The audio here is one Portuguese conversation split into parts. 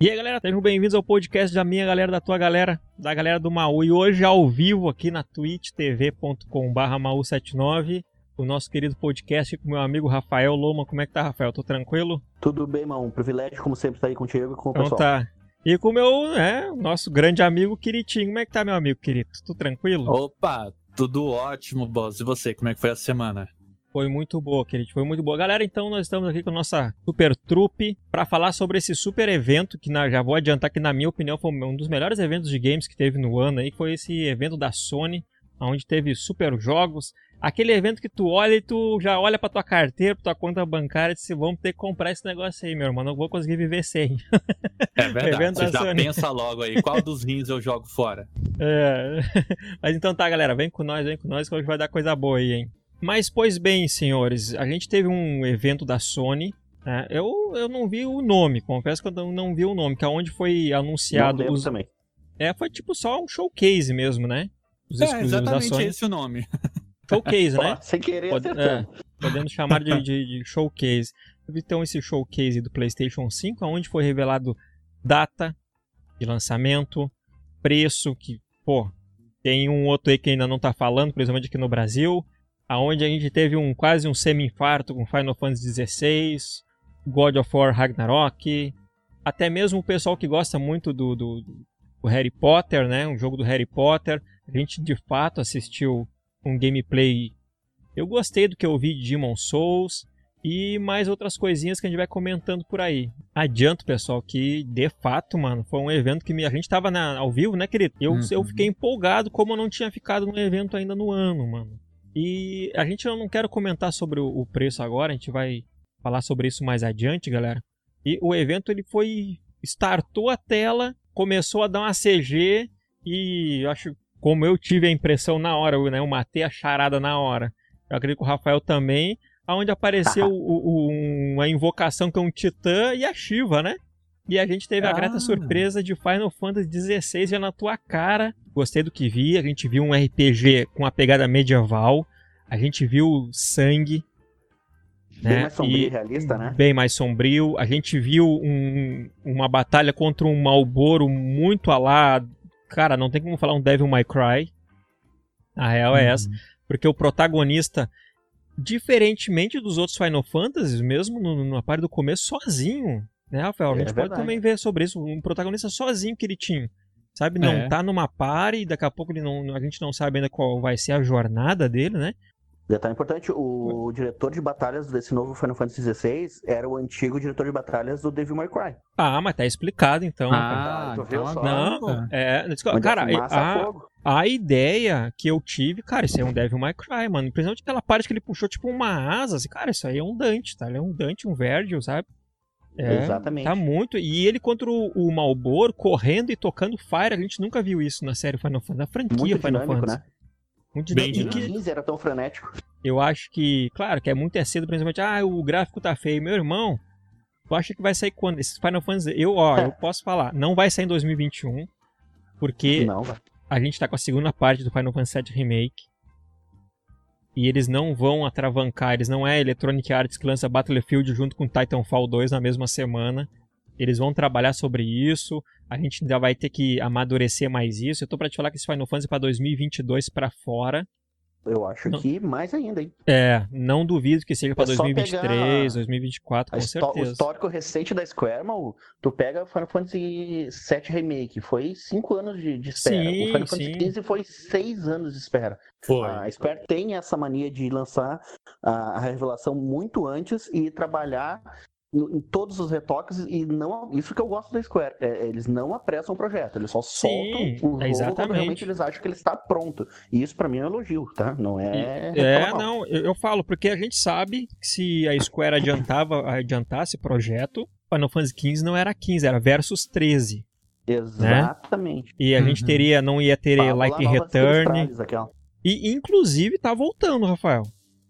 E aí, galera, sejam bem-vindos ao podcast da minha galera, da tua galera, da galera do Maú. E hoje, ao vivo, aqui na twitch.tv.com.br Maú79, o nosso querido podcast com meu amigo Rafael Loma. Como é que tá, Rafael? Tô tranquilo? Tudo bem, mano. Um privilégio, como sempre, estar aí contigo e com o então, pessoal. tá. E com o meu, é, nosso grande amigo Quiritinho. Como é que tá, meu amigo querido? Tudo tranquilo? Opa, tudo ótimo, boss. E você, como é que foi a semana? Foi muito boa, querido. Foi muito boa. Galera, então nós estamos aqui com a nossa super trupe para falar sobre esse super evento que na, já vou adiantar que na minha opinião foi um dos melhores eventos de games que teve no ano aí, foi esse evento da Sony, onde teve super jogos, aquele evento que tu olha e tu já olha para tua carteira, pra tua conta bancária e diz, vamos ter que comprar esse negócio aí, meu irmão, não vou conseguir viver sem. É verdade, você já Sony. pensa logo aí, qual dos rins eu jogo fora? É, mas então tá, galera, vem com nós, vem com nós que hoje vai dar coisa boa aí, hein. Mas, pois bem, senhores, a gente teve um evento da Sony. Né? Eu, eu não vi o nome, confesso que eu não vi o nome, que é onde foi anunciado. Não os... também. É, foi tipo só um showcase mesmo, né? Os é, exatamente da Sony. esse o nome. Showcase, né? sem querer Pode, é, Podemos chamar de, de, de, showcase. Então, esse showcase do PlayStation 5, onde foi revelado data de lançamento, preço, que, pô, tem um outro aí que ainda não tá falando, principalmente aqui no Brasil aonde a gente teve um quase um semi-infarto com Final Fantasy XVI, God of War Ragnarok, até mesmo o pessoal que gosta muito do, do, do Harry Potter, né, um jogo do Harry Potter, a gente de fato assistiu um gameplay. Eu gostei do que eu vi de Demon Souls e mais outras coisinhas que a gente vai comentando por aí. Adianto, pessoal, que de fato, mano, foi um evento que me... a gente tava na... ao vivo, né, querido? Eu, uhum. eu fiquei empolgado como eu não tinha ficado no evento ainda no ano, mano. E a gente eu não quero comentar sobre o preço agora, a gente vai falar sobre isso mais adiante, galera. E o evento ele foi startou a tela, começou a dar uma CG e acho como eu tive a impressão na hora, né, eu matei a charada na hora. Eu acredito que o Rafael também, aonde apareceu o, o, uma invocação que é um titã e a Shiva, né? E a gente teve a grata ah. surpresa de Final Fantasy XVI já na tua cara. Gostei do que vi. A gente viu um RPG com a pegada medieval. A gente viu sangue. Bem né? mais sombrio e realista, né? Bem mais sombrio. A gente viu um, uma batalha contra um Malboro muito alado. Cara, não tem como falar um Devil May Cry. A real é uhum. essa. Porque o protagonista, diferentemente dos outros Final Fantasies, mesmo no, na parte do começo, sozinho né, Rafael? A é gente é pode também ver sobre isso. Um protagonista sozinho que ele tinha. Sabe? Não é. tá numa par e daqui a pouco ele não, a gente não sabe ainda qual vai ser a jornada dele, né? Detalhe importante, o diretor de batalhas desse novo Final Fantasy XVI era o antigo diretor de batalhas do Devil May Cry. Ah, mas tá explicado então. Ah, então, só, não, é, cara, a, a, ideia que eu tive, cara, isso aí é um Devil May Cry, mano. Principalmente aquela parte que ele puxou tipo uma asa, assim, cara, isso aí é um Dante, tá? Ele é um Dante, um Vergil, sabe? É, Exatamente. Tá muito. E ele contra o, o Malboro correndo e tocando Fire, a gente nunca viu isso na série Final Fantasy, na franquia muito Final dinâmico, Fantasy. Né? Muito Bem dinâmico. Que... era tão frenético. Eu acho que, claro, que é muito é cedo, principalmente, ah, o gráfico tá feio. Meu irmão, tu acha que vai sair quando? Esse Final Fantasy, eu, ó, eu posso falar, não vai sair em 2021, porque não, a gente tá com a segunda parte do Final Fantasy VII Remake e eles não vão atravancar, eles não é Electronic Arts que lança Battlefield junto com Titanfall 2 na mesma semana. Eles vão trabalhar sobre isso. A gente ainda vai ter que amadurecer mais isso. Eu tô para te falar que esse Final Fantasy para 2022 para fora. Eu acho não. que mais ainda, hein? É, não duvido que seja para é 2023, 2024, com certeza. O histórico recente da Square, mal, tu pega Final Fantasy VII Remake, foi 5 anos de, de, espera. Sim, o Final Fantasy XV foi 6 anos de espera. Foi. A Square tem essa mania de lançar a, a revelação muito antes e trabalhar em todos os retoques e não isso que eu gosto da Square é, eles não apressam o projeto eles só Sim, soltam o jogo exatamente. quando realmente eles acham que ele está pronto e isso para mim é um elogio tá não é é não eu falo porque a gente sabe que se a Square adiantava adiantasse projeto Final Fantasy XV não era 15 era versus 13 né? exatamente né? e a uhum. gente teria não ia ter Fala Like Return e inclusive tá voltando Rafael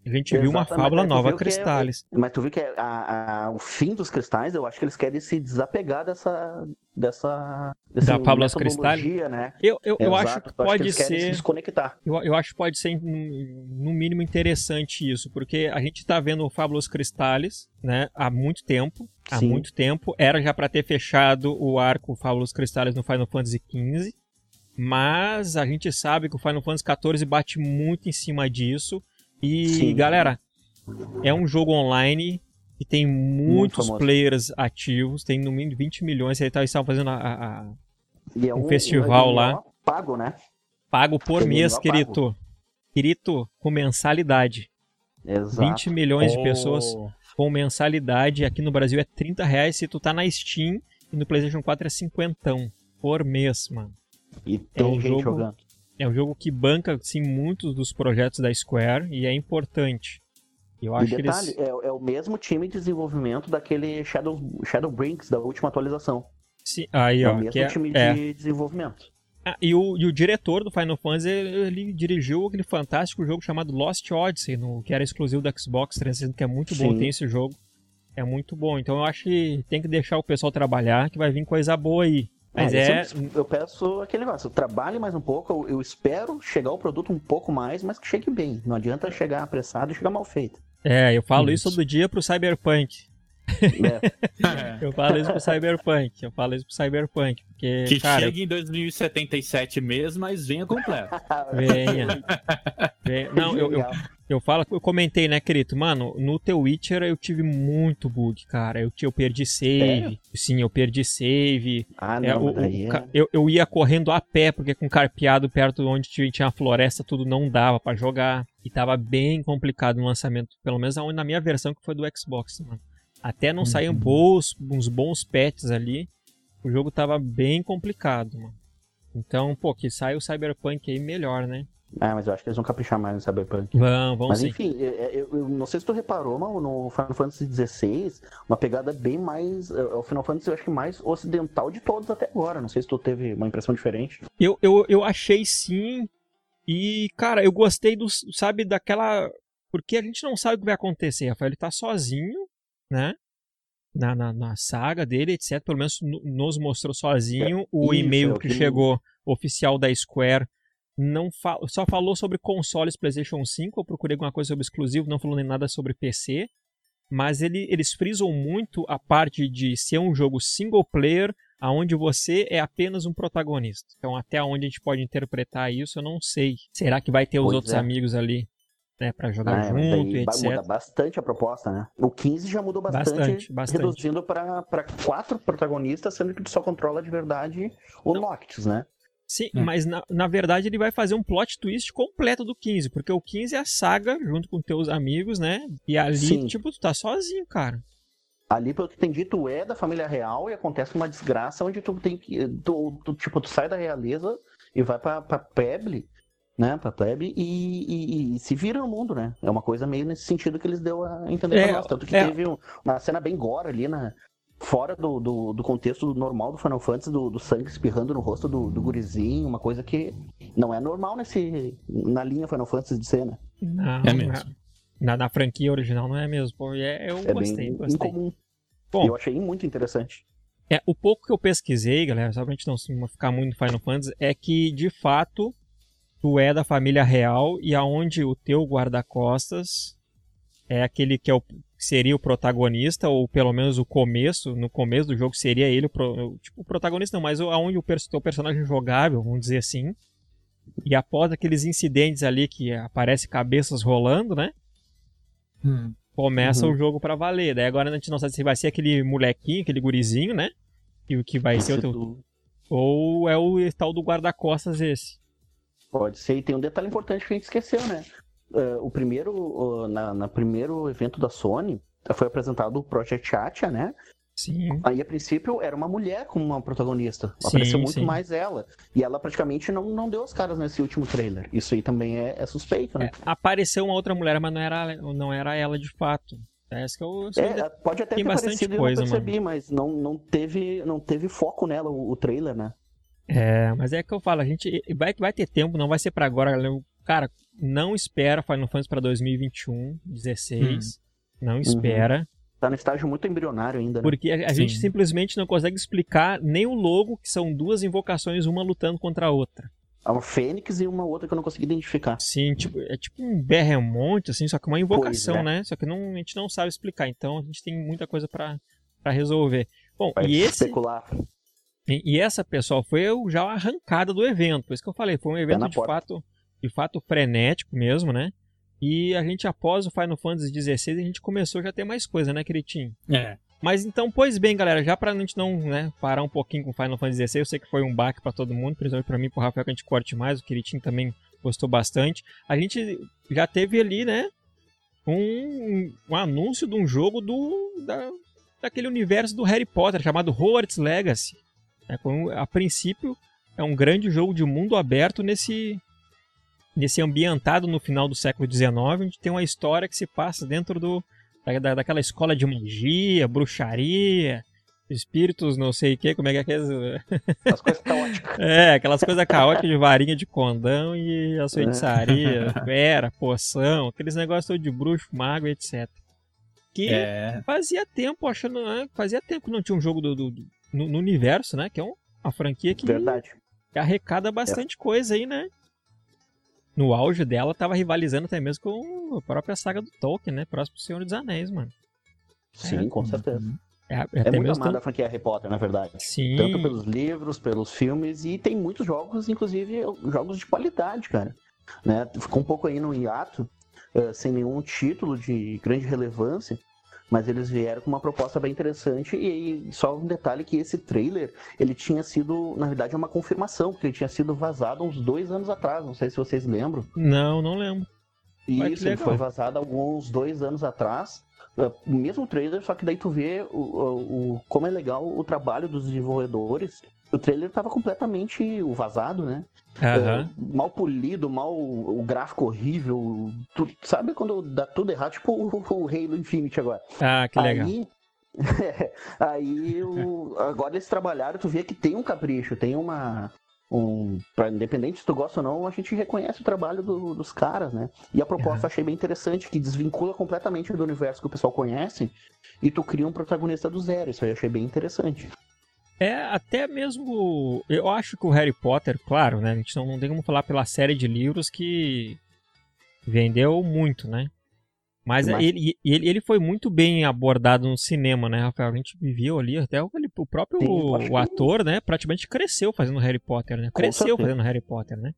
A gente viu uma fábula nova, Cristales. É, mas tu viu que é a, a, o fim dos cristais, eu acho que eles querem se desapegar dessa. dessa da fábula dos cristais? Né? Eu, eu, eu acho que pode acho que ser. Se desconectar. Eu, eu acho que pode ser, no mínimo, interessante isso, porque a gente tá vendo o Fábulos Cristales, né, há muito tempo. Há Sim. muito tempo. Era já para ter fechado o arco Fábulos Cristales no Final Fantasy XV. Mas a gente sabe que o Final Fantasy XIV bate muito em cima disso. E, Sim. galera, é um jogo online que tem muitos players ativos, tem no mínimo 20 milhões. Eles estavam fazendo a, a, a é um, um, festival um lá. Pago, né? Pago por é mês, querido. Querido, com mensalidade. Exato. 20 milhões oh. de pessoas com mensalidade. Aqui no Brasil é 30 reais se tu tá na Steam e no PlayStation 4 é 50 por mês, mano. E tem é um gente jogo, jogando. É um jogo que banca, sim, muitos dos projetos da Square e é importante. Eu acho e detalhe, que eles... é, é, o mesmo time de desenvolvimento daquele Shadow, Shadow Brinks, da última atualização. Sim, aí, é ó, o mesmo é, time é. de desenvolvimento. Ah, e, o, e o diretor do Final Fantasy, ele dirigiu aquele fantástico jogo chamado Lost Odyssey, no, que era exclusivo do Xbox 360, que é muito Sim. bom, tem esse jogo. É muito bom. Então eu acho que tem que deixar o pessoal trabalhar, que vai vir coisa boa aí. Mas é. é... Eu, eu, peço aquele negócio, trabalhe mais um pouco, eu, eu, espero chegar o produto um pouco mais, mas que chegue bem. Não adianta chegar apressado e chegar mal feito. É, eu falo isso, isso todo dia pro Cyberpunk. É. eu falo isso pro Cyberpunk. Eu falo isso pro Cyberpunk. Porque, que cara, chegue em 2077 mesmo, mas venha completo. venha. venha. Não, eu, eu, eu falo, eu comentei, né, querido? Mano, no The Witcher eu tive muito bug, cara. Eu, eu perdi save. É? Sim, eu perdi save. Ah, não, é, o, o, é... eu, eu ia correndo a pé, porque com carpeado perto onde tinha a floresta, tudo não dava para jogar. E tava bem complicado no lançamento. Pelo menos na minha versão, que foi do Xbox, mano. Até não uhum. saíam bons, uns bons patches ali. O jogo tava bem complicado, mano. Então, pô, que sai o Cyberpunk aí melhor, né? Ah, mas eu acho que eles vão caprichar mais no Cyberpunk. Vão, vão mas, sim. enfim, eu, é, é, eu, eu, não sei se tu reparou, mas no Final Fantasy XVI, uma pegada bem mais. É, o Final Fantasy, eu acho que mais ocidental de todos até agora. Não sei se tu teve uma impressão diferente. Eu, eu, eu achei sim. E, cara, eu gostei do. Sabe, daquela. Porque a gente não sabe o que vai acontecer, Rafael. Ele tá sozinho, né? Na, na, na saga dele, etc. Pelo menos nos mostrou sozinho é, o e-mail que chegou oficial da Square não fa só falou sobre consoles PlayStation 5. Eu procurei alguma coisa sobre exclusivo, não falou nem nada sobre PC. Mas ele, eles frisam muito a parte de ser um jogo single player, aonde você é apenas um protagonista. Então, até onde a gente pode interpretar isso, eu não sei. Será que vai ter os pois outros é. amigos ali? Né, para jogar ah, junto, etc. Muda bastante a proposta, né? O 15 já mudou bastante, bastante, bastante. reduzindo para quatro protagonistas, sendo que tu só controla de verdade o Noctis, né? Sim, hum. mas na, na verdade ele vai fazer um plot twist completo do 15, porque o 15 é a saga junto com teus amigos, né? E ali, Sim. tipo, tu tá sozinho, cara. Ali, pelo que tem dito, é da família real e acontece uma desgraça onde tu tem que. Tu, tu tipo, tu sai da realeza e vai pra, pra Peble, né? Pra Plebe e, e, e, se vira no mundo, né? É uma coisa meio nesse sentido que eles deu a entender é, pra nós. Tanto que é. teve uma cena bem gore ali na, fora do, do, do, contexto normal do Final Fantasy, do, do sangue espirrando no rosto do, do gurizinho, uma coisa que não é normal nesse, na linha Final Fantasy de cena. Não, é mesmo. Na, na franquia original não é mesmo. Pô, é, eu é gostei, bem gostei. incomum. Bom, eu achei muito interessante. É, o pouco que eu pesquisei, galera, só pra gente não ficar muito no Final Fantasy, é que, de fato, tu é da família real e aonde o teu guarda-costas é aquele que é o seria o protagonista, ou pelo menos o começo, no começo do jogo seria ele o, pro, tipo, o protagonista, não, mas aonde o, o personagem jogável, vamos dizer assim. E após aqueles incidentes ali que aparece cabeças rolando, né? Hum. Começa uhum. o jogo para valer. Daí agora a gente não sabe se vai ser aquele molequinho, aquele gurizinho, né? E o que vai ser o teu. Ou é o tal do guarda-costas esse. Pode ser, e tem um detalhe importante que a gente esqueceu, né? Uh, o primeiro, uh, na, na, primeiro evento da Sony, foi apresentado o Project Atia, né? Sim. Aí, a princípio, era uma mulher como uma protagonista. Sim, Apareceu muito sim. mais ela. E ela praticamente não, não deu as caras nesse último trailer. Isso aí também é, é suspeito, né? É, apareceu uma outra mulher, mas não era, não era ela de fato. É, que eu, é, pode até ter parecido coisa, eu não percebi, mano. mas não, não, teve, não teve foco nela o, o, trailer, né? É, mas é que eu falo, a gente vai, vai ter tempo, não vai ser para agora. Cara, não espera Final Fantasy para 2021, 16. Hum. Não espera. Uhum. Tá no estágio muito embrionário ainda, né? Porque a, a gente simplesmente não consegue explicar nem o logo, que são duas invocações, uma lutando contra a outra. É uma fênix e uma outra que eu não consegui identificar. Sim, tipo, é tipo um berremonte, assim, só que uma invocação, é. né? Só que não, a gente não sabe explicar, então a gente tem muita coisa para resolver. Bom, Vai e esse... Especular. E, e, essa, pessoal, foi já a arrancada do evento. Por isso que eu falei, foi um evento de fato, de fato frenético mesmo, né? E a gente, após o Final Fantasy XVI, a gente começou já a ter mais coisa, né, Queritinho? É. Mas então, pois bem, galera, já pra gente não né, parar um pouquinho com o Final Fantasy XVI, eu sei que foi um baque para todo mundo, principalmente pra mim e pro Rafael, que a gente corte mais, o Queritinho também gostou bastante. A gente já teve ali, né, um, um anúncio de um jogo do, da, daquele universo do Harry Potter, chamado Hogwarts Legacy. É, a princípio, é um grande jogo de mundo aberto nesse nesse ambientado no final do século XIX, onde tem uma história que se passa dentro do, da, daquela escola de magia, bruxaria, espíritos, não sei o que, como é que é aquelas... As coisas caóticas. É, aquelas coisas caóticas de varinha de condão e a feitiçaria, fera, poção, aqueles negócios de bruxo, mago, etc. Que é. fazia tempo, achando, né? Fazia tempo que não tinha um jogo do, do, do no, no, universo, né? Que é uma franquia que Verdade. arrecada bastante é. coisa aí, né? No auge dela, tava rivalizando até mesmo com a própria saga do Tolkien, né? Próximo Senhor dos Anéis, mano. Sim, é, com certeza. É, é, é muito amada tanto... a franquia Harry Potter, na verdade. Sim. Tanto pelos livros, pelos filmes, e tem muitos jogos, inclusive jogos de qualidade, cara. Né? Ficou um pouco aí no hiato, uh, sem nenhum título de grande relevância, mas eles vieram com uma proposta bem interessante e, só um detalhe que esse trailer ele tinha sido na verdade uma confirmação porque ele tinha sido vazado uns dois anos atrás não sei se vocês lembram. Não não lembro. Isso ele foi vazado alguns dois anos atrás é, o mesmo trailer só que daí tu vê o, o como é legal o trabalho dos desenvolvedores o trailer estava completamente vazado, né? Uhum. mal polido, mal o gráfico horrível. Tu, sabe quando dá tudo errado? Tipo o, o Halo Infinite agora. Ah, que legal. Aí, aí o, agora eles trabalharam, tu vê que tem um capricho, tem uma. Um, pra, independente se tu gosta ou não, a gente reconhece o trabalho do, dos caras, né? E a proposta uhum. eu achei bem interessante, que desvincula completamente do universo que o pessoal conhece e tu cria um protagonista do zero. Isso aí eu achei bem interessante. É, até mesmo. Eu acho que o Harry Potter, claro, né? A gente não, não tem como falar pela série de livros que vendeu muito, né? Mas, Mas... Ele, ele, ele foi muito bem abordado no cinema, né, Rafael? A gente viu ali, até o, o próprio Sim, o ator, né, praticamente cresceu fazendo Harry Potter, né? Cresceu fazendo Harry Potter, né?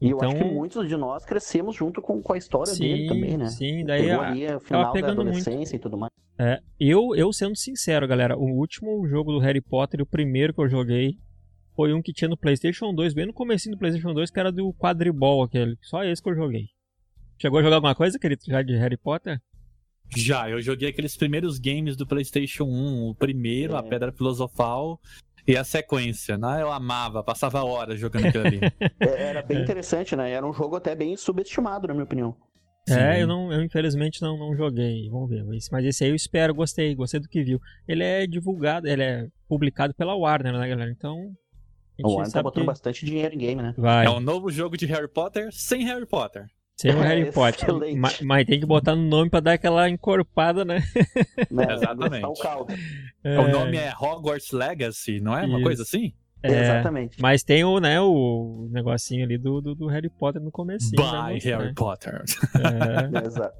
E então, eu acho que então muitos de nós crescemos junto com, com a história sim, dele também, né? Sim, daí a, ali, o final da adolescência muito. e tudo mais. É, eu, eu sendo sincero, galera, o último jogo do Harry Potter, o primeiro que eu joguei, foi um que tinha no PlayStation 2, bem no começo do PlayStation 2, que era do quadribol aquele. Só esse que eu joguei. Chegou a jogar alguma coisa, querido, já de Harry Potter? Já, eu joguei aqueles primeiros games do PlayStation 1, o primeiro, é. a Pedra Filosofal, e a sequência, né? Eu amava, passava horas jogando aquilo ali. É, era bem interessante, né? Era um jogo até bem subestimado, na minha opinião. É, eu não, eu infelizmente não, não joguei, vamos ver. Mas esse aí eu espero, gostei, gostei do que viu. Ele é divulgado, ele é publicado pela Warner, né, galera? Então. O Warner tá botando que... bastante dinheiro em game, né? Vai. É um novo jogo de Harry Potter sem Harry Potter. Sem o Harry é, Potter. Mas, mas, tem que botar no nome pra dar aquela encorpada, né? É, Exatamente. O, é... o nome é Hogwarts Legacy, não é? Uma Isso. coisa assim? É, Exatamente. Mas tem o, né, o negocinho ali do, do, do Harry Potter no começo. By Harry né? Potter. É. Exato.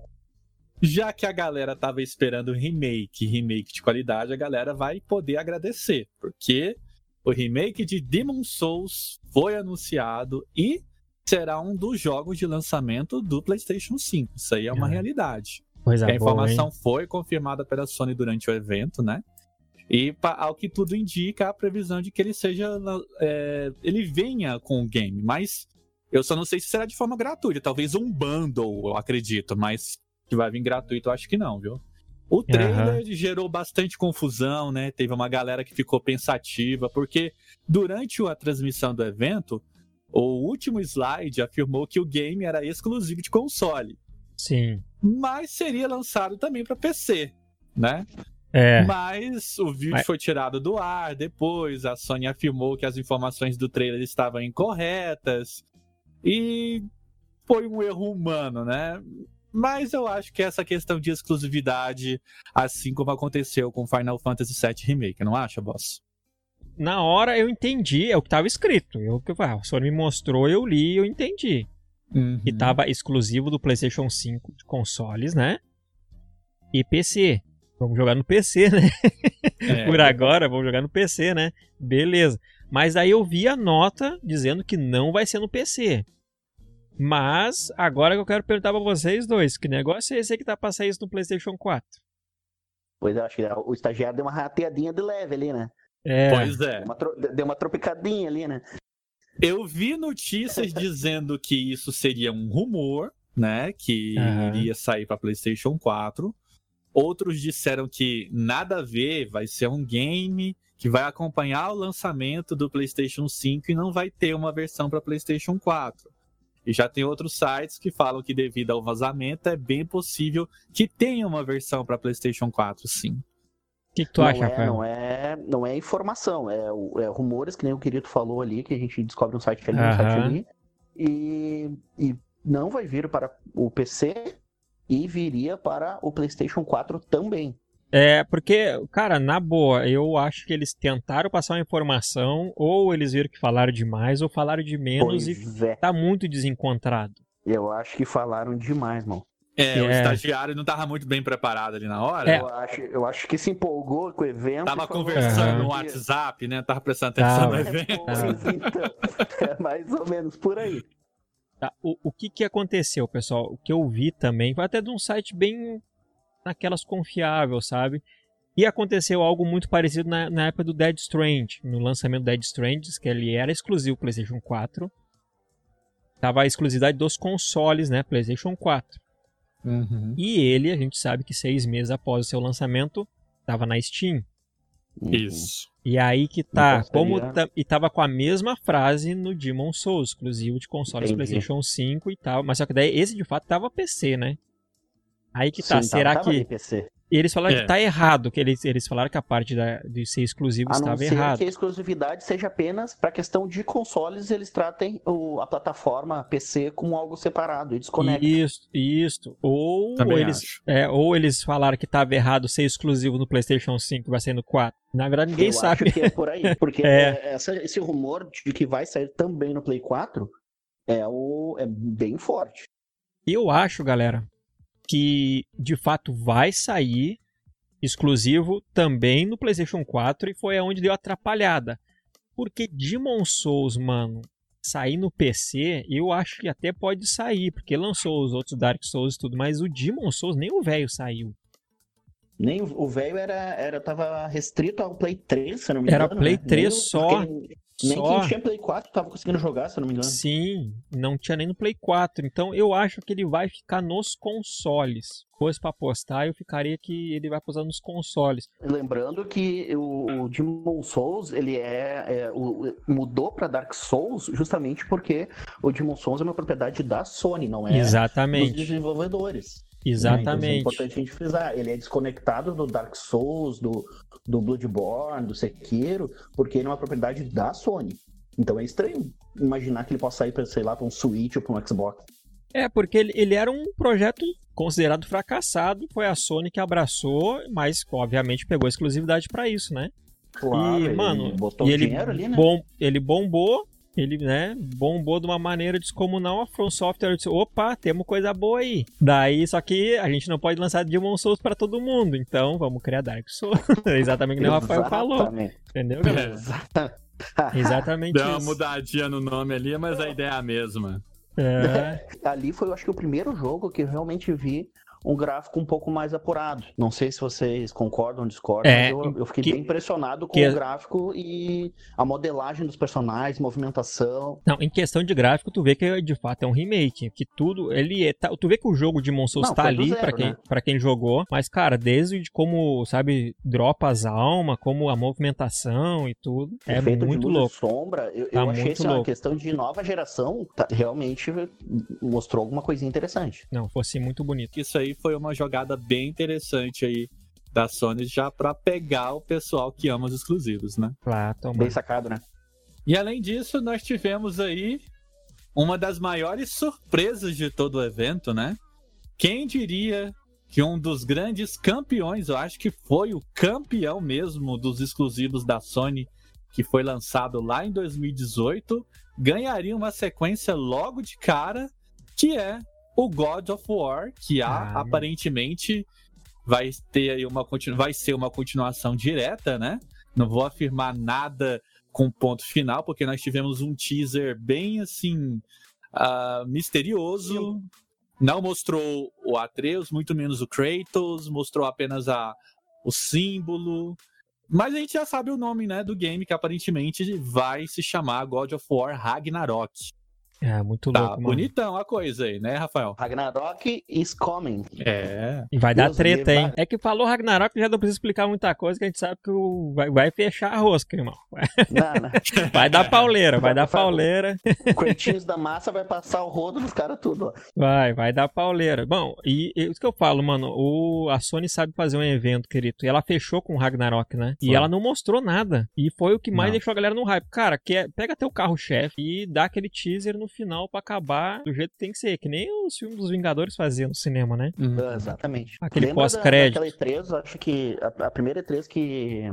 Já que a galera tava esperando remake, remake de qualidade, a galera vai poder agradecer, porque o remake de Demon Souls foi anunciado e será um dos jogos de lançamento do PlayStation 5. Isso aí é uma é. realidade. Pois é, a informação boa, foi confirmada pela Sony durante o evento, né? E ao que tudo indica, a previsão de que ele seja. É, ele venha com o game, mas eu só não sei se será de forma gratuita. Talvez um bundle, eu acredito, mas que vai vir gratuito, eu acho que não, viu? O trailer uhum. gerou bastante confusão, né? Teve uma galera que ficou pensativa, porque durante a transmissão do evento, o último slide afirmou que o game era exclusivo de console. Sim. Mas seria lançado também para PC, né? É. Mas o vídeo Mas... foi tirado do ar depois. A Sony afirmou que as informações do trailer estavam incorretas. E foi um erro humano, né? Mas eu acho que essa questão de exclusividade, assim como aconteceu com Final Fantasy VII Remake, não acha, boss? Na hora eu entendi, é o que estava escrito. Eu, o senhor me mostrou, eu li eu entendi. Uhum. Que estava exclusivo do PlayStation 5 de consoles, né? E PC. Vamos jogar no PC, né? É. Por agora, vamos jogar no PC, né? Beleza. Mas aí eu vi a nota dizendo que não vai ser no PC. Mas agora que eu quero perguntar pra vocês dois, que negócio é esse aí que tá pra sair isso no PlayStation 4? Pois eu acho que o estagiário deu uma rateadinha de leve ali, né? É, Pois é. Deu uma, deu uma tropicadinha ali, né? Eu vi notícias dizendo que isso seria um rumor, né? Que Aham. iria sair para PlayStation 4. Outros disseram que nada a ver, vai ser um game que vai acompanhar o lançamento do PlayStation 5 e não vai ter uma versão para PlayStation 4. E já tem outros sites que falam que devido ao vazamento é bem possível que tenha uma versão para PlayStation 4, sim. O que, que tu não, acha, é, Rafael? não, é, não é informação, é, é rumores, que nem o querido falou ali, que a gente descobre um site ali, um site ali. E, e não vai vir para o PC e viria para o PlayStation 4 também. É, porque, cara, na boa, eu acho que eles tentaram passar uma informação, ou eles viram que falaram demais, ou falaram de menos e Pois é, tá muito desencontrado. eu acho que falaram demais, mano. É, o É. estagiário não tava muito bem preparado ali na hora. É. Eu, acho, eu acho que se empolgou com o evento. Tava falou, conversando Aham. no WhatsApp, né? Tava prestando atenção Tava. no É, evento. pois então, é mais ou menos por aí. Tá, O, o que que aconteceu, pessoal? O que eu vi também, foi até de um site bem naquelas confiável, sabe? E aconteceu algo muito parecido na, na época do Dead Strange, no lançamento do Dead Strange, que ele era exclusivo PlayStation 4. Tava a exclusividade dos consoles, né? PlayStation 4. Uhum. E ele, a gente sabe que seis meses após o seu lançamento, tava na Steam. Isso. E aí que tá, como seria- ta- e tava com a mesma frase no Demon Souls, exclusivo de consoles Entendi. PlayStation 5 e tal, mas só que daí esse de fato tava PC, né? Aí que tá, Sim, será que eles falaram É. que tá errado, que eles, eles falaram que a parte da, de ser exclusivo A não estava ser errado. que a exclusividade seja apenas para questão de consoles, eles tratem o- a plataforma PC como algo separado e desconectem. Isso, isso. Ou, ou eles, é, ou eles falaram que tava errado ser exclusivo no PlayStation 5 e vai sair no 4. Na verdade, ninguém Eu sabe. acho que é por aí, porque É. é, essa- esse rumor de que vai sair também no Play 4 é, o, é bem forte. Eu acho, galera, que de fato vai sair exclusivo também no PlayStation 4 e foi aonde deu atrapalhada. Porque Demon Souls, mano, sair no PC, eu acho que até pode sair, porque lançou os outros Dark Souls e tudo, mas o Demon Souls nem o velho saiu. Nem o velho era, era tava restrito ao Play 3, se não me Era engano. Play né? 3 Nem o- só. Nem Só. quem tinha Play 4 tava conseguindo jogar, se eu não me engano. Sim, não tinha nem no Play 4. Então eu acho que ele vai ficar nos consoles. Fosse pra apostar, eu ficaria que ele vai posar nos consoles. Lembrando que o, o Demon Souls, ele é, é, o- mudou para Dark Souls justamente porque o Demon Souls é uma propriedade da Sony, não é dos Exatamente. né? Então, é Exatamente. importante a gente frisar. Ele é desconectado do Dark Souls, do, do Bloodborne, do Sekiro, porque ele é uma propriedade da Sony. Então é estranho imaginar que ele possa sair para, sei lá, para um Switch ou para um Xbox. É, porque ele, ele era um projeto considerado fracassado. Foi a Sony que abraçou, mas obviamente pegou exclusividade pra isso, né? Claro, e, ele mano, botou e ele, dinheiro ali, né? bom, ele bombou. Ele, né, bombou de uma maneira descomunal. A From Software disse: opa, temos coisa boa aí. Daí, só que a gente não pode lançar Demon Souls pra todo mundo. Então, vamos criar Dark Souls. Exatamente o que o Rafael falou. Exatamente. Entendeu, galera? Exatamente. Exatamente Deu uma isso. mudadinha no nome ali, mas a ideia é a mesma. É, ali foi, eu acho que o primeiro jogo que eu realmente vi um gráfico um pouco mais apurado. Não sei se vocês concordam ou discordam, É, mas eu, eu fiquei que- bem impressionado com que- o gráfico e a modelagem dos personagens, movimentação. Não, em questão de gráfico, tu vê que de fato é um remake. Que tudo. Ele é. tá- tu vê que o jogo de Souls Não, tá ali pra quem, né? pra quem jogou. Mas, cara, desde de como, sabe, dropa as almas, como a movimentação e tudo. É Efeito muito de luz louco. e sombra. Eu, Tá eu achei muito assim, uma questão de nova geração, tá- realmente mostrou alguma coisinha interessante. Não, fosse muito bonito. Isso aí foi uma jogada bem interessante aí da Sony já pra pegar o pessoal que ama os exclusivos, né? Toma. Bem sacado, né? E além disso, nós tivemos aí uma das maiores surpresas de todo o evento, né? Quem diria que um dos grandes campeões, eu acho que foi o campeão mesmo dos exclusivos da Sony, que foi lançado lá em 2018, ganharia uma sequência logo de cara, que é o God of War, que há, ah, aparentemente vai ter aí uma vai ser uma continuação direta, né? Não vou afirmar nada com ponto final, porque nós tivemos um teaser bem assim uh, misterioso. Não mostrou o Atreus, muito menos o Kratos, mostrou apenas a, o símbolo. Mas a gente já sabe o nome né, do game, que aparentemente vai se chamar God of War Ragnarok. É, muito tá louco, mano. bonitão a coisa aí, né, Rafael? Ragnarok is coming. É. E vai Deus dar treta, hein? É que falou Ragnarok, já não precisa explicar muita coisa, que a gente sabe que o... vai, vai fechar a rosca, irmão. Não, não. Vai dar pauleira, vai, vai dar pauleira. O Quentinhos da massa vai passar o rodo nos caras tudo, ó. Vai, vai dar pauleira. Bom, e, e isso que eu falo, mano, o, a Sony sabe fazer um evento, querido, e ela fechou com o Ragnarok, né? Foi. E ela não mostrou nada. E foi o que mais não. deixou a galera no hype. Cara, que é, pega teu carro-chefe e dá aquele teaser no final pra acabar do jeito que tem que ser, que nem os filmes dos Vingadores faziam no cinema, né? Uhum. É, exatamente. Aquele pós-crédito. Aquela E3, acho que a, a, primeira E3 que,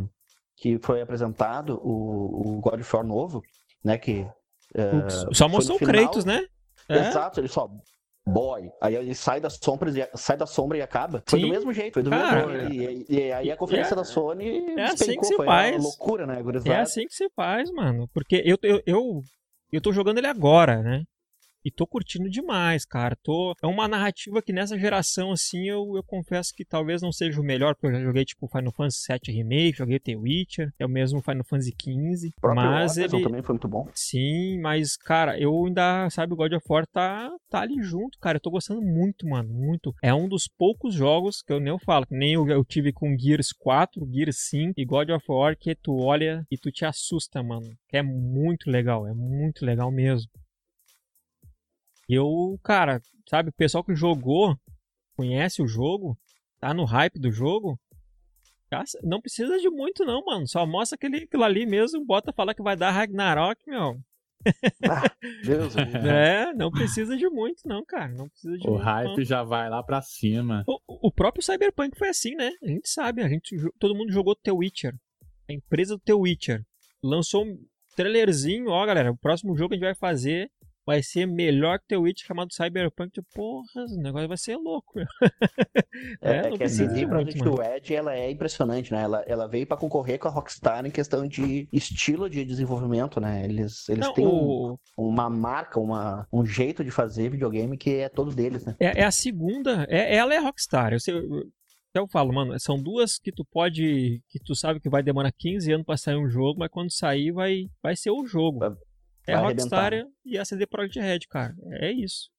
que foi apresentado, o, o God of War novo, né, que... Uh, só mostrou o Kratos, né? É? Exato, ele só boy. Aí ele sai da sombra e, sai da sombra e acaba. Foi do mesmo jeito, foi do Cara, mesmo jeito. E, e, aí a conferência é, da Sony é assim que se faz. loucura, né, gurizada? É assim que se faz, mano. Porque eu, eu, eu, eu tô jogando ele agora, né? E tô curtindo demais, cara. Tô... É uma narrativa que nessa geração, assim, eu, eu confesso que talvez não seja o melhor, porque eu já joguei, tipo, Final Fantasy VII Remake, joguei The Witcher, é o mesmo Final Fantasy XV. Mas ele... também foi muito bom. Sim, mas, cara, eu ainda, sabe, o God of War tá, tá ali junto, cara. Eu tô gostando muito, mano, muito. É um dos poucos jogos que eu nem falo, que nem eu, eu tive com Gears 4, Gears 5 e God of War, que tu olha e tu te assusta, mano. Que é muito legal, é muito legal mesmo. E eu, cara, sabe, o pessoal que jogou, conhece o jogo, tá no hype do jogo, não precisa de muito não, mano. Só mostra aquele, aquilo ali mesmo, bota falar que vai dar Ragnarok, meu. Ah, Deus é, não precisa de muito, não, cara. Não precisa de o muito, hype não. já vai lá pra cima. O, o, próprio Cyberpunk foi assim, né? A gente sabe, a gente, todo mundo jogou The Witcher. A empresa do The Witcher lançou um trailerzinho, ó, galera. O próximo jogo que a gente vai fazer vai ser melhor que o Witch chamado Cyberpunk. Tipo, porra, o negócio vai ser louco, meu. é, é que a CD Projekt Red, ela é impressionante, né? Ela, ela veio para concorrer com a Rockstar em questão de estilo de desenvolvimento, né? Eles, eles Não, têm o... um, uma marca, uma, um jeito de fazer videogame que é todo deles, né? É, é a segunda, é, ela é a Rockstar. Eu sei, eu falo, mano, são duas que tu pode, que tu sabe que vai demorar 15 anos para sair um jogo, mas quando sair vai, vai ser o jogo. É a Rockstar e a CD Projekt Red, cara. É isso.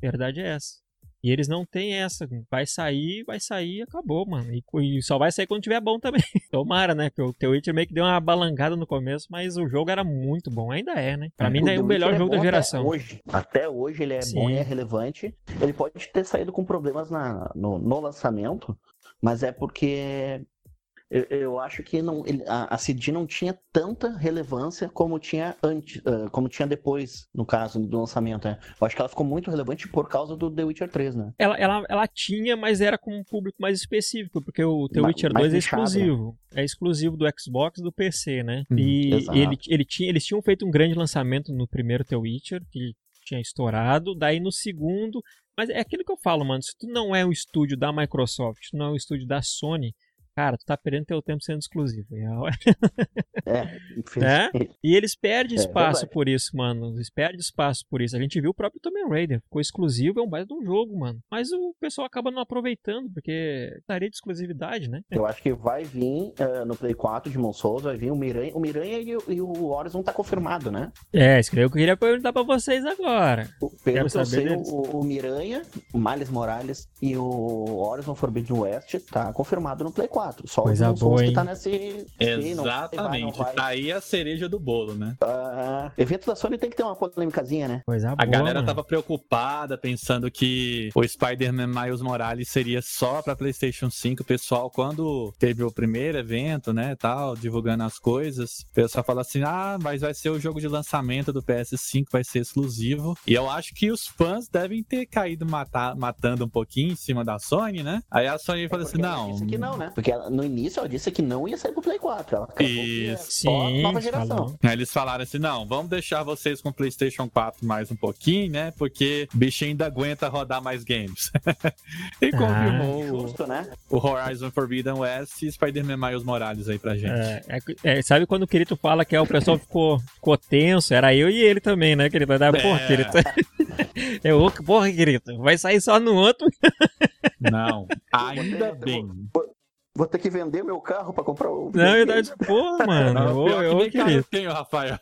Verdade é essa. E eles não têm essa. Vai sair, vai sair e acabou, mano. E, e, só vai sair quando tiver bom também. Tomara, né? Que o The Witcher meio que deu uma balangada no começo, mas o jogo era muito bom. Ainda é, né? Pra é, mim, ainda é o melhor jogo é da geração. Até hoje. Até hoje ele é Sim. bom e é relevante. Ele pode ter saído com problemas na, no, no lançamento, mas é porque eu, eu acho que não, a, a, CD não tinha tanta relevância como tinha antes, como tinha depois, no caso do lançamento. Né? Eu acho que ela ficou muito relevante por causa do The Witcher 3, né? Ela, ela, ela tinha, mas era com um público mais específico, porque o The Witcher mais 2 é exclusivo. Né? É exclusivo do Xbox e do PC, né? Hum, e ele, ele tinha, eles tinham feito um grande lançamento no primeiro The Witcher, que tinha estourado, daí no segundo. Mas é aquilo que eu falo, mano. Se tu não é um estúdio da Microsoft, tu não é um estúdio da Sony, Cara, tu tá perdendo teu tempo sendo exclusivo. É, é? E eles perdem é, espaço por isso, mano. Eles perdem espaço por isso. A gente viu o próprio Tomb Raider. Ficou exclusivo, é um baita de um jogo, mano. Mas o pessoal acaba não aproveitando, porque estaria de exclusividade, né? Eu acho que vai vir uh, no Play 4 de Souls, vai vir o Miranha. O Miranha e o, e o Horizon tá confirmado, né? É, isso que eu queria perguntar pra vocês agora. O, pelo que eu sei, o, o Miranha, o Miles Morales e o Horizon Forbidden West tá confirmado no Play 4 4. Só Coisa o Demon Souls boa, que tá nesse. sei, não vai, Exatamente. não vai. Tá aí a cereja do bolo, né? Ah, evento da Sony tem que ter uma polêmicazinha, né? Coisa A boa, galera mano. tava preocupada, pensando que o Spider-Man Miles Morales seria só pra PlayStation 5. O pessoal, quando teve o primeiro evento, né, tal, divulgando as coisas, o pessoal fala assim: ah, mas vai ser o jogo de lançamento do PS5, vai ser exclusivo. E eu acho que os fãs devem ter caído matar, matando um pouquinho em cima da Sony, né? Aí a Sony falou assim: Porque ela não. disse que não, né? Porque ela- no início ela disse que não ia sair pro Play 4. Ela é Isso. só Sim, nova geração. falou. Aí eles falaram assim: não, vamos deixar vocês com o PlayStation 4 mais um pouquinho, né? Porque o bichinho ainda aguenta rodar mais games. e Ah, confirmou o- Justo, né? o Horizon Forbidden West e Spider-Man Miles Morales aí pra gente. É, é- é, sabe quando o Kirito fala que é, o pessoal ficou, ficou tenso? Era eu e ele também, né, Kirito? Da porra, É. Kirito. Eu, ô, porra, Kirito, vai sair só no outro. Não, ainda bem. Vou ter que vender meu carro pra comprar o. Não, eu tava de porra, mano. Não, Ô, pior que eu Kirito. tenho, Rafael.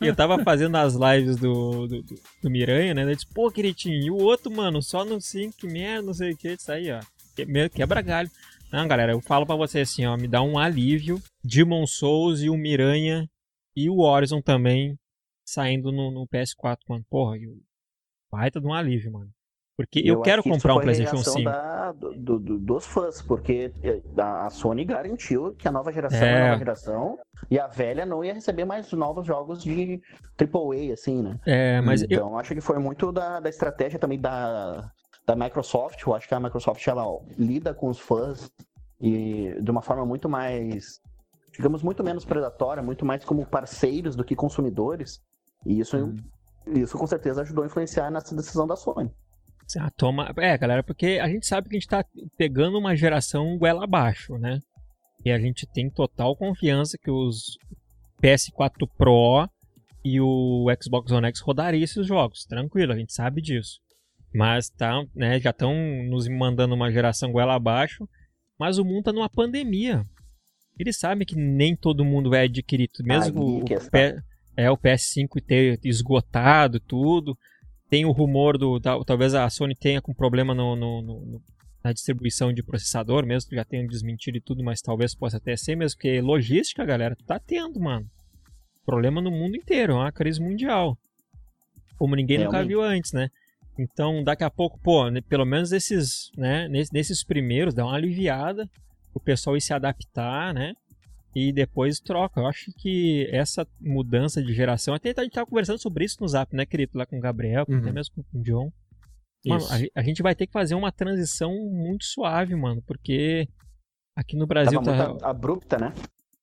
E eu tava fazendo as lives do, do, do- do Miranha, né? Eu disse, pô, Kiritinho, e o outro, mano, só no 5, que merda, não sei o que, isso aí, ó. Quebra galho. Não, galera, eu falo pra você assim, ó, me dá um alívio. Demon Souls e o Miranha e o Horizon também saindo no, no PS4, mano. Porra, o- baita de um alívio, mano. Porque eu, acho quero que comprar um PlayStation reação 5. da- do- do- dos fãs, porque eh, a Sony garantiu que a nova geração é, É. a nova geração e a velha não ia receber mais novos jogos de AAA, assim, né? É, mas eu, então acho que foi muito da, da estratégia também da, da Microsoft. Eu acho que a Microsoft ela ó, lida com os fãs e de uma forma muito mais, digamos, muito menos predatória, muito mais como parceiros do que consumidores. E isso, Hum. isso com certeza ajudou a influenciar nessa decisão da Sony. Ah, toma... É, galera, porque a gente sabe que a gente tá pegando uma geração goela abaixo, né? E a gente tem total confiança que os PS4 Pro e o Xbox One X rodariam esses jogos. Tranquilo, a gente sabe disso. Mas tá, né, já estão nos mandando uma geração goela abaixo. Mas o mundo tá numa pandemia. Eles sabem que nem todo mundo vai adquirir. Mesmo Aí o, que o. P- é, o PS5 ter esgotado tudo. Tem o rumor do. tal- talvez a Sony tenha com problema no, no- no- na distribuição de processador, mesmo que já tenham desmentido e tudo, mas talvez possa até ser mesmo, porque logística, galera, tá tendo, mano. Problema no mundo inteiro, é uma crise mundial. Como ninguém nunca Realmente. viu antes, né? Então, daqui a pouco, pô, né, pelo menos esses, né, nes- nesses primeiros, dá uma aliviada, o pessoal ir se adaptar, né? E depois troca. Eu acho que essa mudança de geração, até a gente tava conversando sobre isso no Zap, né, querido? Lá com o Gabriel, Uhum. até mesmo com o John. Mano, Isso. a, a gente vai ter que fazer uma transição muito suave, mano, porque aqui no Brasil Tava tá. muito abrupta, né?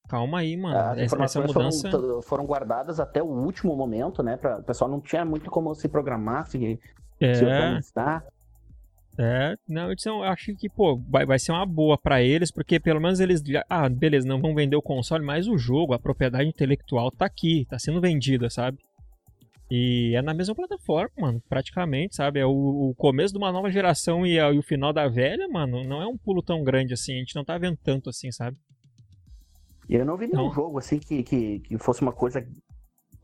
Calma aí, mano. As Essa, mudança. foram, foram guardadas até o último momento, né? Pra, o pessoal não tinha muito como se programar, se, se É, organizar. É. Não, eu acho que, pô, vai, vai ser uma boa pra eles, porque pelo menos eles. Ah, beleza, não vão vender o console, mas o jogo, a propriedade intelectual tá aqui, tá sendo vendida, sabe? E é na mesma plataforma, mano, praticamente, sabe? É o, o começo de uma nova geração e, e o final da velha, mano, não é um pulo tão grande assim, a gente não tá vendo tanto assim, sabe? E eu não vi nenhum Não. jogo assim que, que, que fosse uma coisa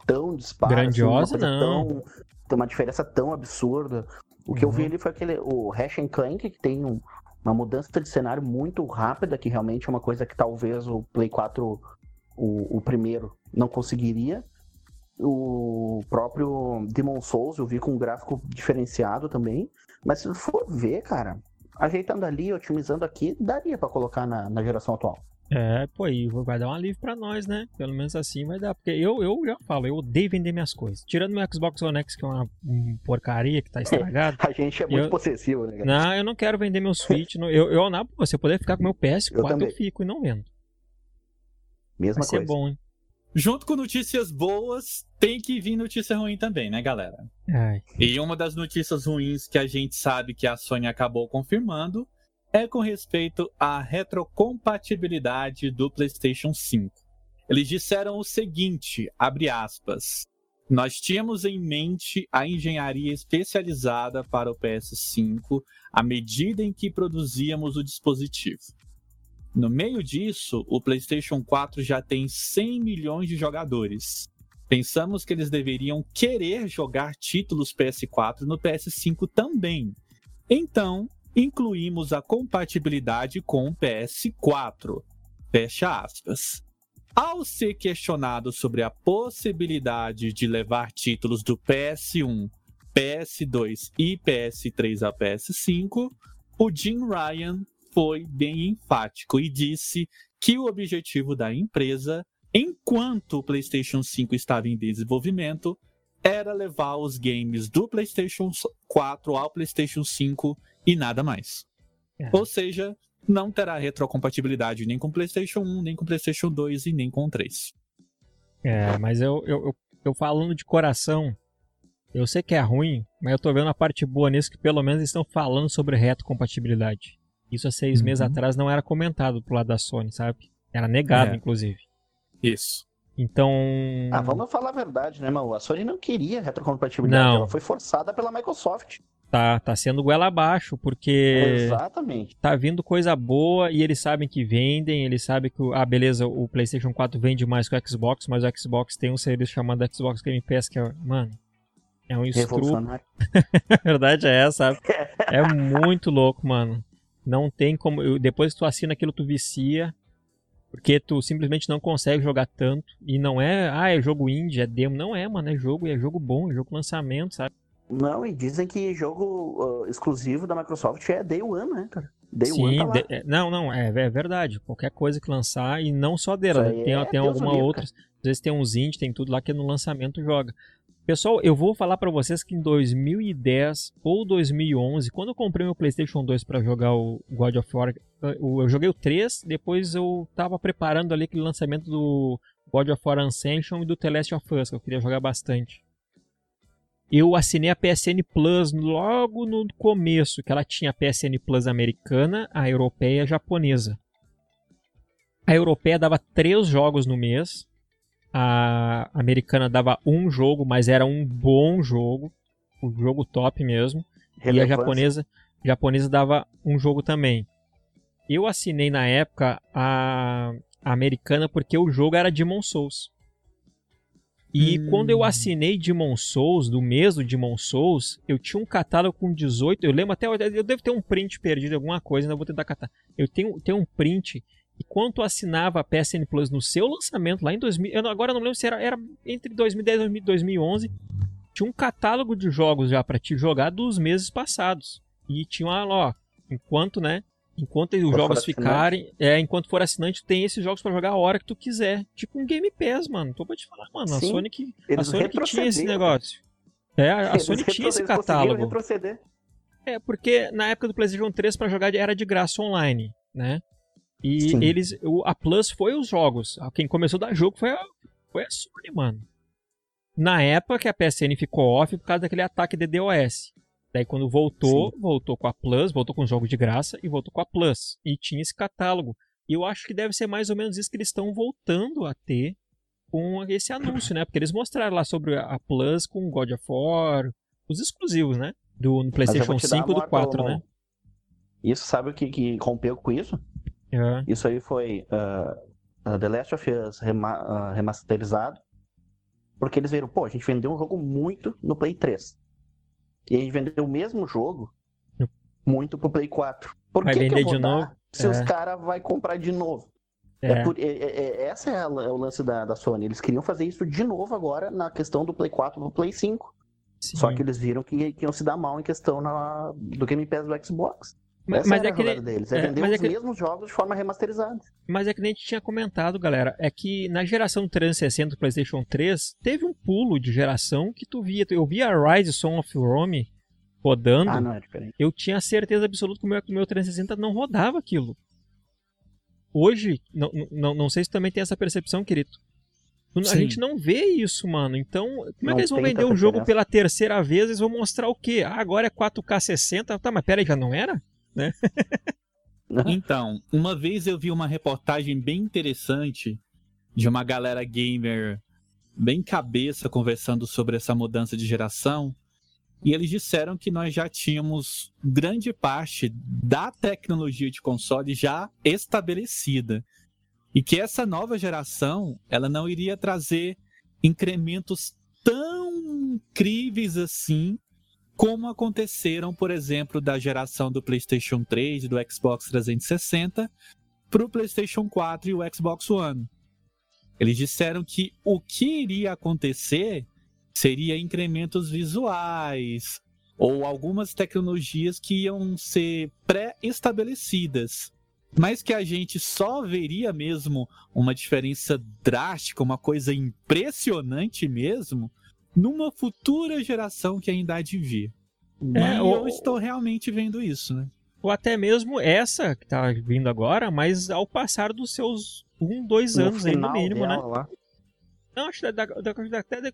tão dispara, Grandiosa, assim, uma coisa não. Tão, uma diferença tão absurda. O que eu vi Uhum. ali foi aquele, o Hash and Clank, que tem um- uma mudança de cenário muito rápida, que realmente é uma coisa que talvez o Play 4, o, o primeiro, não conseguiria. O próprio Demon Souls eu vi com um gráfico diferenciado também. Mas se for ver, cara, ajeitando ali, otimizando aqui, daria pra colocar na, na geração atual. É, pô, e vai dar um alívio pra nós, né? Pelo menos assim vai dar. Porque eu, eu já falo, eu odeio vender minhas coisas. Tirando meu Xbox One X, que é uma um porcaria, que tá estragado. A gente é muito Eu- possessivo, né? cara? não, eu não quero vender meu Switch. não- eu, eu, na boa, se eu puder ficar com meu Eu PS4, eu, também. fico e não vendo. Mesma Vai ser coisa. bom, hein? Junto com notícias boas, tem que vir notícia ruim também, né, galera? Ai. E uma das notícias ruins que a gente sabe que a Sony acabou confirmando é com respeito à retrocompatibilidade do PlayStation 5. Eles disseram o seguinte, abre aspas: Nós tínhamos em mente a engenharia especializada para o PS5 à medida em que produzíamos o dispositivo. No meio disso, o PlayStation 4 já tem 100 milhões de jogadores. Pensamos que eles deveriam querer jogar títulos PS4 no PS5 também. Então, incluímos a compatibilidade com o PS4. Fecha aspas. Ao ser questionado sobre a possibilidade de levar títulos do PS1, PS2 e PS3 a PS5, o Jim Ryan foi bem enfático e disse que o objetivo da empresa, enquanto o PlayStation 5 estava em desenvolvimento, era levar os games do PlayStation 4 ao PlayStation 5 e nada mais. É. Ou seja, não terá retrocompatibilidade nem com PlayStation 1, nem com PlayStation 2 e nem com 3. É, mas eu, eu, eu, eu falando de coração, eu sei que é ruim, mas eu tô vendo a parte boa nisso que pelo menos estão falando sobre retrocompatibilidade. Isso há seis uhum. meses atrás não era comentado pro lado da Sony, sabe? Era negado, é. inclusive. Isso. Então. Ah, vamos falar a verdade, né, mano? A Sony não queria retrocompatibilidade, não. ela foi forçada pela Microsoft. Tá, tá sendo goela abaixo, porque. Exatamente. Tá vindo coisa boa e eles sabem que vendem, eles sabem que. Ah, beleza, o PlayStation 4 vende mais que o Xbox, mas o Xbox tem um serviço chamado Xbox Game Pass que é. Mano. É um estrupo. a verdade é essa, sabe? É muito louco, mano. Não tem como. Depois que tu assina aquilo, tu vicia. Porque tu simplesmente não consegue jogar tanto. E não é, ah, é jogo indie, é demo. Não é, mano. É jogo, é jogo bom, é jogo lançamento, sabe? Não, e dizem que jogo uh, exclusivo da Microsoft é Day One, né, cara? Day Sim, One tá de, é, não, não, é, é, verdade. Qualquer coisa que lançar, e não só dela, né? tem, é tem alguma outra. Às vezes tem uns indie, tem tudo lá que no lançamento joga. Pessoal, eu vou falar para vocês que em 2010 ou 2011, quando eu comprei meu PlayStation 2 para jogar o God of War, eu joguei o 3, depois eu tava preparando ali aquele lançamento do God of War Ascension e do The Last of Us, que eu queria jogar bastante. Eu assinei a PSN Plus logo no começo, que ela tinha a PSN Plus americana, a europeia e a japonesa. A europeia dava três jogos no mês, a americana dava um jogo, mas era um bom jogo, o um jogo top mesmo. E a japonesa, a japonesa dava um jogo também. Eu assinei na época a, a americana porque o jogo era Demon Souls. E hum. quando eu assinei Demon Souls, do mês do Demon Souls, eu tinha um catálogo com 18. Eu lembro até. Eu devo ter um print perdido, alguma coisa, ainda vou tentar catar. Eu tenho, tenho um print e quando tu assinava a PSN Plus no seu lançamento, lá em 2000, eu agora não lembro se era, era entre 2010 e 2011, tinha um catálogo de jogos já para te jogar dos meses passados. E tinha lá, ó, enquanto, né, enquanto os jogos ficarem, é, enquanto for assinante, tem esses jogos para jogar a hora que tu quiser. Tipo um Game Pass, mano. Tô pra te falar, mano, Sim, a Sony que a que tinha esse negócio. É, a, a Sony tinha esse catálogo. É, porque na época do PlayStation 3 para jogar era de graça online, né? E Sim. eles. A Plus foi os jogos. Quem começou a dar jogo foi a, foi a Sony, mano. Na época que a PSN ficou off por causa daquele ataque de DOS. Daí quando voltou, Sim. voltou com a Plus, voltou com os jogos de graça e voltou com a Plus. E tinha esse catálogo. E eu acho que deve ser mais ou menos isso que eles estão voltando a ter com esse anúncio, né? Porque eles mostraram lá sobre a Plus com God of War, os exclusivos, né? Do no PlayStation 5 e do 4, né? Isso, sabe o que, que rompeu com isso? Uhum. Isso aí foi uh, The Last of Us uh, remasterizado. Porque eles viram, pô, a gente vendeu um jogo muito no Play 3. E a gente vendeu o mesmo jogo muito pro Play 4. Por vai que, vender que de novo? se é. os caras vão comprar de novo? É. É por, é, é, é essa é, a, o lance da, da Sony. Eles queriam fazer isso de novo agora na questão do Play 4 pro Play 5. Sim. Só que eles viram que, que iam se dar mal em questão na, do Game Pass do Xbox. Mas, mas é que nem, deles, é, vender os é que, mesmos jogos de forma remasterizada. Mas é que nem a gente tinha comentado, galera, é que na geração 360 do PlayStation 3 teve um pulo de geração que tu via, eu via a Rise Song of Rome rodando. Ah, não é diferente. Eu tinha certeza absoluta que o meu, que o meu 360 não rodava aquilo. Hoje, não, não, não sei se também tem essa percepção, querido. A Sim. gente não vê isso, mano. Então, como é que eles vão vender um jogo pela terceira vez? Eles vão mostrar o quê? Ah, agora é 4K 60. Tá, mas pera aí, já não era? Né? então, uma vez eu vi uma reportagem bem interessante de uma galera gamer bem cabeça conversando sobre essa mudança de geração. E eles disseram que nós já tínhamos grande parte da tecnologia de console já estabelecida. E que essa nova geração, ela não iria trazer incrementos tão incríveis assim como aconteceram, por exemplo, da geração do PlayStation 3 e do Xbox 360 para o PlayStation 4 e o Xbox One. Eles disseram que o que iria acontecer seria incrementos visuais ou algumas tecnologias que iam ser pré-estabelecidas, mas que a gente só veria mesmo uma diferença drástica, uma coisa impressionante mesmo, numa futura geração que ainda há de vir. É, e ou... eu estou realmente vendo isso, né? Ou até mesmo essa que tá vindo agora, mas ao passar dos seus um, dois no anos aí no mínimo, né? Lá. Não, acho que da, da, da, até deu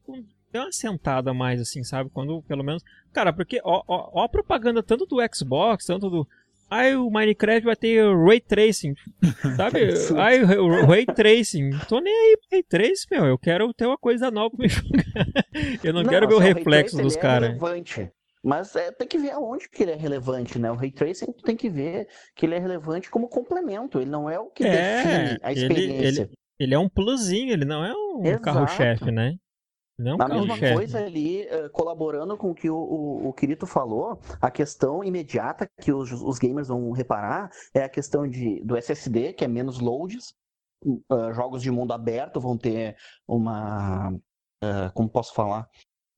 uma sentada mais, assim, sabe? Quando, pelo menos. Cara, porque ó, ó, ó a propaganda tanto do Xbox, tanto do. Ai, o Minecraft vai ter Ray Tracing. Sabe? Ai, o Ray Tracing. Tô nem aí pro Ray Tracing, meu. Eu quero ter uma coisa nova pra me jogar. Eu não, não quero ver o reflexo dos caras. É mas é, tem que ver aonde que ele é relevante, né? O Ray Tracing tem que ver que ele é relevante como complemento. Ele não é o que é, define a experiência. Ele, ele, ele, é um plusinho, ele não é um carro-chefe, né? Não a mesma coisa ali, uh, colaborando com o que o, o, o Kirito falou, a questão imediata que os, os, gamers vão reparar é a questão de, do SSD, que é menos loads. Uh, jogos de mundo aberto vão ter uma. Uh, como posso falar?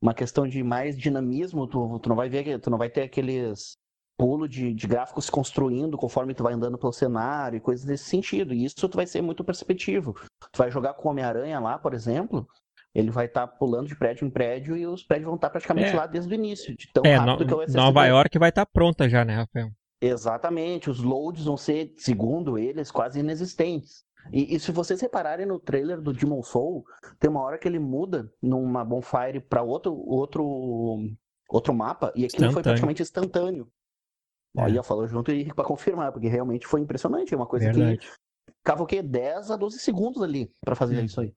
Uma questão de mais dinamismo. Tu, tu não vai ver, tu não vai ter aqueles pulo de, de gráficos se construindo conforme tu vai andando pelo cenário e coisas desse sentido. E isso tu vai ser muito perceptivo. Tu vai jogar com Homem-Aranha lá, por exemplo, ele vai estar tá pulando de prédio em prédio e os prédios vão estar tá praticamente é. lá desde o início, de tão é, rápido no, que é o SSD. Nova York vai estar tá pronta já, né, Rafael? Exatamente, os loads vão ser, segundo eles, quase inexistentes. E, e, se vocês repararem no trailer do Demon Soul, tem uma hora que ele muda numa bonfire para outro, outro, outro mapa e aquilo foi praticamente instantâneo. É. Aí eu falo junto e para confirmar, porque realmente foi impressionante. É uma coisa Verdade. que quê? 10 a 12 segundos ali para fazer hum. isso aí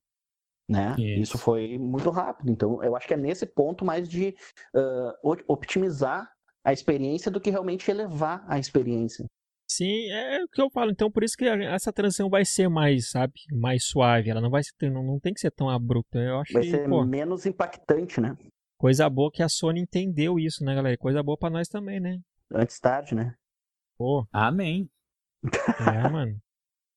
né? Isso. Isso. foi muito rápido. Então, eu acho que é nesse ponto mais de uh, optimizar a experiência do que realmente elevar a experiência. Sim, é o que eu falo. Então, por isso que essa transição vai ser mais, sabe, mais suave. Ela não vai ser, não, não tem que ser tão abrupta. Eu acho vai que, ser pô, menos impactante, né? Coisa boa que a Sony entendeu isso, né, galera? Coisa boa para nós também, né? Antes tarde, né? Pô. Amém. É, mano.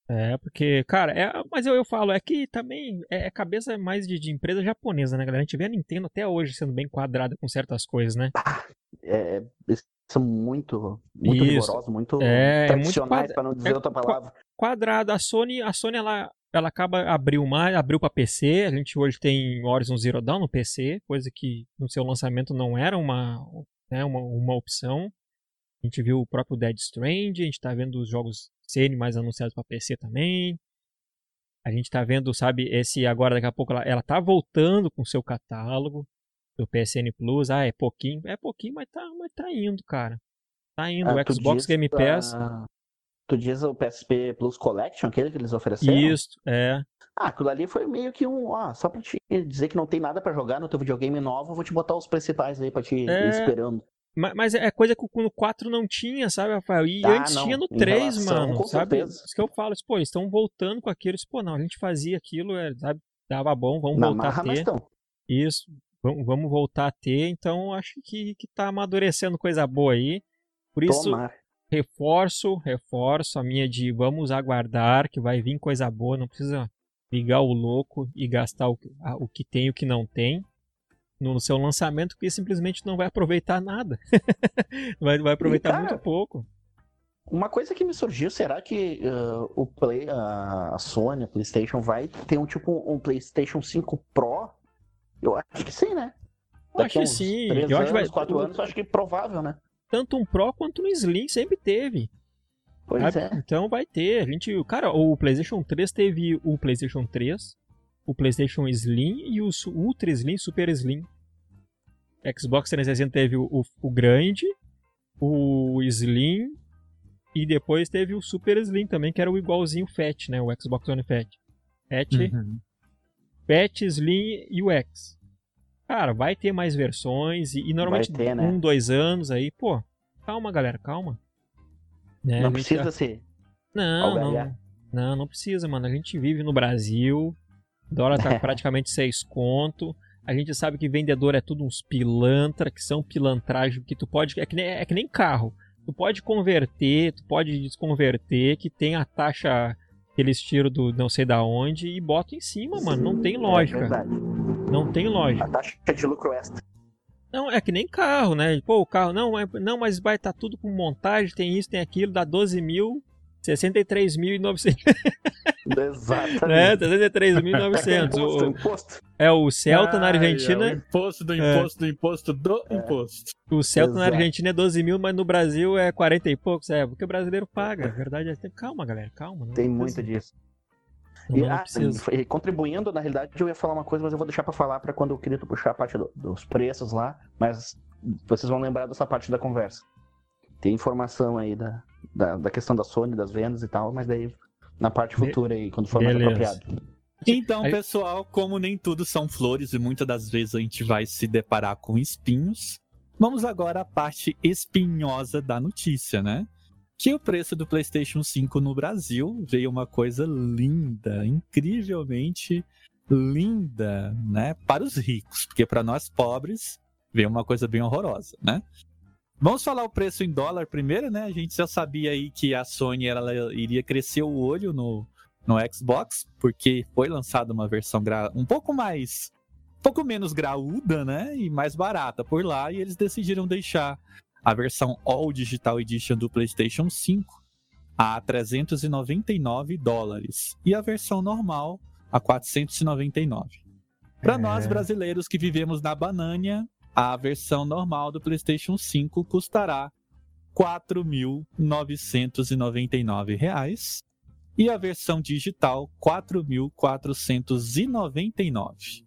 É, porque, cara, é, mas eu, eu falo, é que também é, é cabeça mais de, de, empresa japonesa, né, galera? A gente vê a Nintendo até hoje sendo bem quadrada com certas coisas, né? Ah, é, são muito, muito rigorosos, muito é, tradicionais, muito para não dizer é, outra palavra. Quadrada. A Sony, a Sony ela, ela acaba abriu mais, abriu para PC. A gente hoje tem Horizon Zero Dawn no PC, coisa que no seu lançamento não era uma, né, uma, uma opção. A gente viu o próprio Dead Strange, a gente tá vendo os jogos serem mais anunciados para PC também. A gente tá vendo, sabe, esse agora daqui a pouco ela, ela tá voltando com o seu catálogo do PSN Plus. Ah, é pouquinho, é pouquinho, mas tá, mas tá indo, cara. Tá indo. Ah, o Xbox Game Pass. Tu diz o PSP Plus Collection, aquele que eles ofereceram? Isso, é. Ah, aquilo ali foi meio que um. Ah, só pra te dizer que não tem nada para jogar no teu videogame novo, eu vou te botar os principais aí pra te é... ir esperando. Mas é coisa que no 4 não tinha, sabe, Rafael? E ah, antes não. tinha no 3, relação, mano, sabe? Certeza. Isso que eu falo, pô, eles estão voltando com aquilo. Pô, não, a gente fazia aquilo, é, sabe? Dava bom, vamos Na voltar marra, a ter. Isso, vamos, vamos voltar a ter. Então, acho que, que tá amadurecendo coisa boa aí. Por isso, Tomar. reforço, reforço a minha de vamos aguardar que vai vir coisa boa. Não precisa ligar o louco e gastar o, o que tem e o que não tem no seu lançamento que simplesmente não vai aproveitar nada. vai, vai aproveitar cara, muito pouco. Uma coisa que me surgiu, será que uh, o Play, uh, a Sony, a PlayStation vai ter um tipo um PlayStation 5 Pro? Eu acho que sim, né? Daqui acho que sim. Três eu anos, acho que vai... quatro anos, acho que é provável, né? Tanto um Pro quanto um Slim sempre teve. Pois é. Então vai ter. A gente, cara, o PlayStation 3 teve o PlayStation 3, o PlayStation Slim e o Ultra Slim, Super Slim. Xbox 360 teve o, o, o grande, o Slim e depois teve o Super Slim também, que era o igualzinho Fat, né? O Xbox One Fat. Fat, uhum. Fat, Slim e o X. Cara, vai ter mais versões e, e normalmente ter, né? um, dois anos aí, pô. Calma, galera, calma. Né? Não precisa já... ser. Não, não. Não, não precisa, mano. A gente vive no Brasil. O dólar tá praticamente 6 conto. A gente sabe que vendedor é tudo uns pilantra, que são pilantragem, que tu pode. É que nem, é que nem carro. Tu pode converter, tu pode desconverter, que tem a taxa que eles tiram do não sei da onde e botam em cima, mano. Não tem É lógica. verdade. Não tem lógica. A taxa de lucro extra. Não, é que nem carro, né? Pô, o carro, não, é- não mas vai estar tudo com montagem, tem isso, tem aquilo, dá 12 mil, 63.900, Exatamente. né? 63.900. Imposto, O- imposto. É, o Celta na Ai, Argentina, é o imposto do É. imposto do imposto do imposto. o Celta na Exato. Argentina é 12 mil, mas no Brasil é 40 e poucos, é, porque o brasileiro paga, a verdade é, calma, galera, calma. Não Tem precisa- muito disso. Não, E, ah, e contribuindo, na realidade, eu ia falar uma coisa, mas eu vou deixar pra falar pra quando eu queria puxar a parte do- dos preços lá, mas vocês vão lembrar dessa parte da conversa. Tem informação aí da, da, da questão da Sony, das vendas e tal, mas daí na parte futura aí, quando for mais beleza. apropriado. Então, Aí- pessoal, como nem tudo são flores e muitas das vezes a gente vai se deparar com espinhos, vamos agora à parte espinhosa da notícia, né? Que o preço do PlayStation 5 no Brasil veio uma coisa linda, incrivelmente linda, né? Para os ricos, porque para nós pobres veio uma coisa bem horrorosa, né? Vamos falar o preço em dólar primeiro, né? A gente já sabia aí que a Sony ela iria crescer o olho no, no Xbox, porque foi lançada uma versão gra- um pouco mais. um pouco menos graúda, né? E mais barata por lá, e eles decidiram deixar a versão All Digital Edition do PlayStation 5 a 399 dólares e a versão normal a 499. Para É. nós brasileiros que vivemos na Banânia, a versão normal do PlayStation 5 custará 4.999 reais e a versão digital R$ 4.499.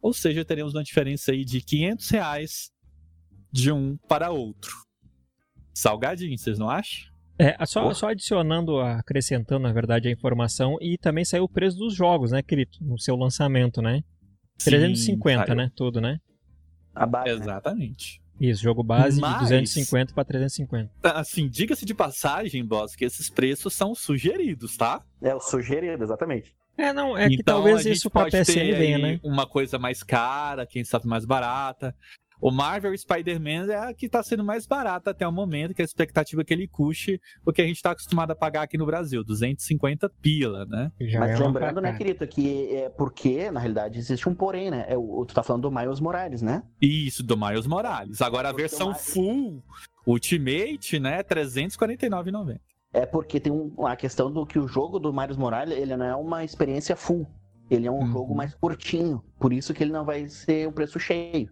Ou seja, teremos uma diferença aí de 500 reais de um para outro. Salgadinho, vocês não acham? É, só, só adicionando, acrescentando, na verdade, a informação, e também saiu o preço dos jogos, né, querido? No seu lançamento, né? 350, Sim, saiu. né? Tudo, né? A base, né? Exatamente. Isso, jogo base Mas- de 250 para 350. Assim, diga-se de passagem, boss, que esses preços são sugeridos, tá? É o sugerido, exatamente. É, não, é que Então, a talvez isso pode PSN venha, né? Uma coisa mais cara, quem sabe mais barata. O Marvel Spider-Man é a que tá sendo mais barata até o momento, que a expectativa é que ele custe o que a gente tá acostumado a pagar aqui no Brasil, 250 pila, né? Já Mas é lembrando, né, querido, que é porque, na realidade, existe um porém, né? É o, tu tá falando do Miles Morales, né? Isso, do Miles Morales. Agora a versão full Ultimate, né, 349,90. É porque tem um- a questão do que o jogo do Miles Morales, ele não é uma experiência full. Ele é um Uhum. jogo mais curtinho. Por isso que ele não vai ser o preço cheio.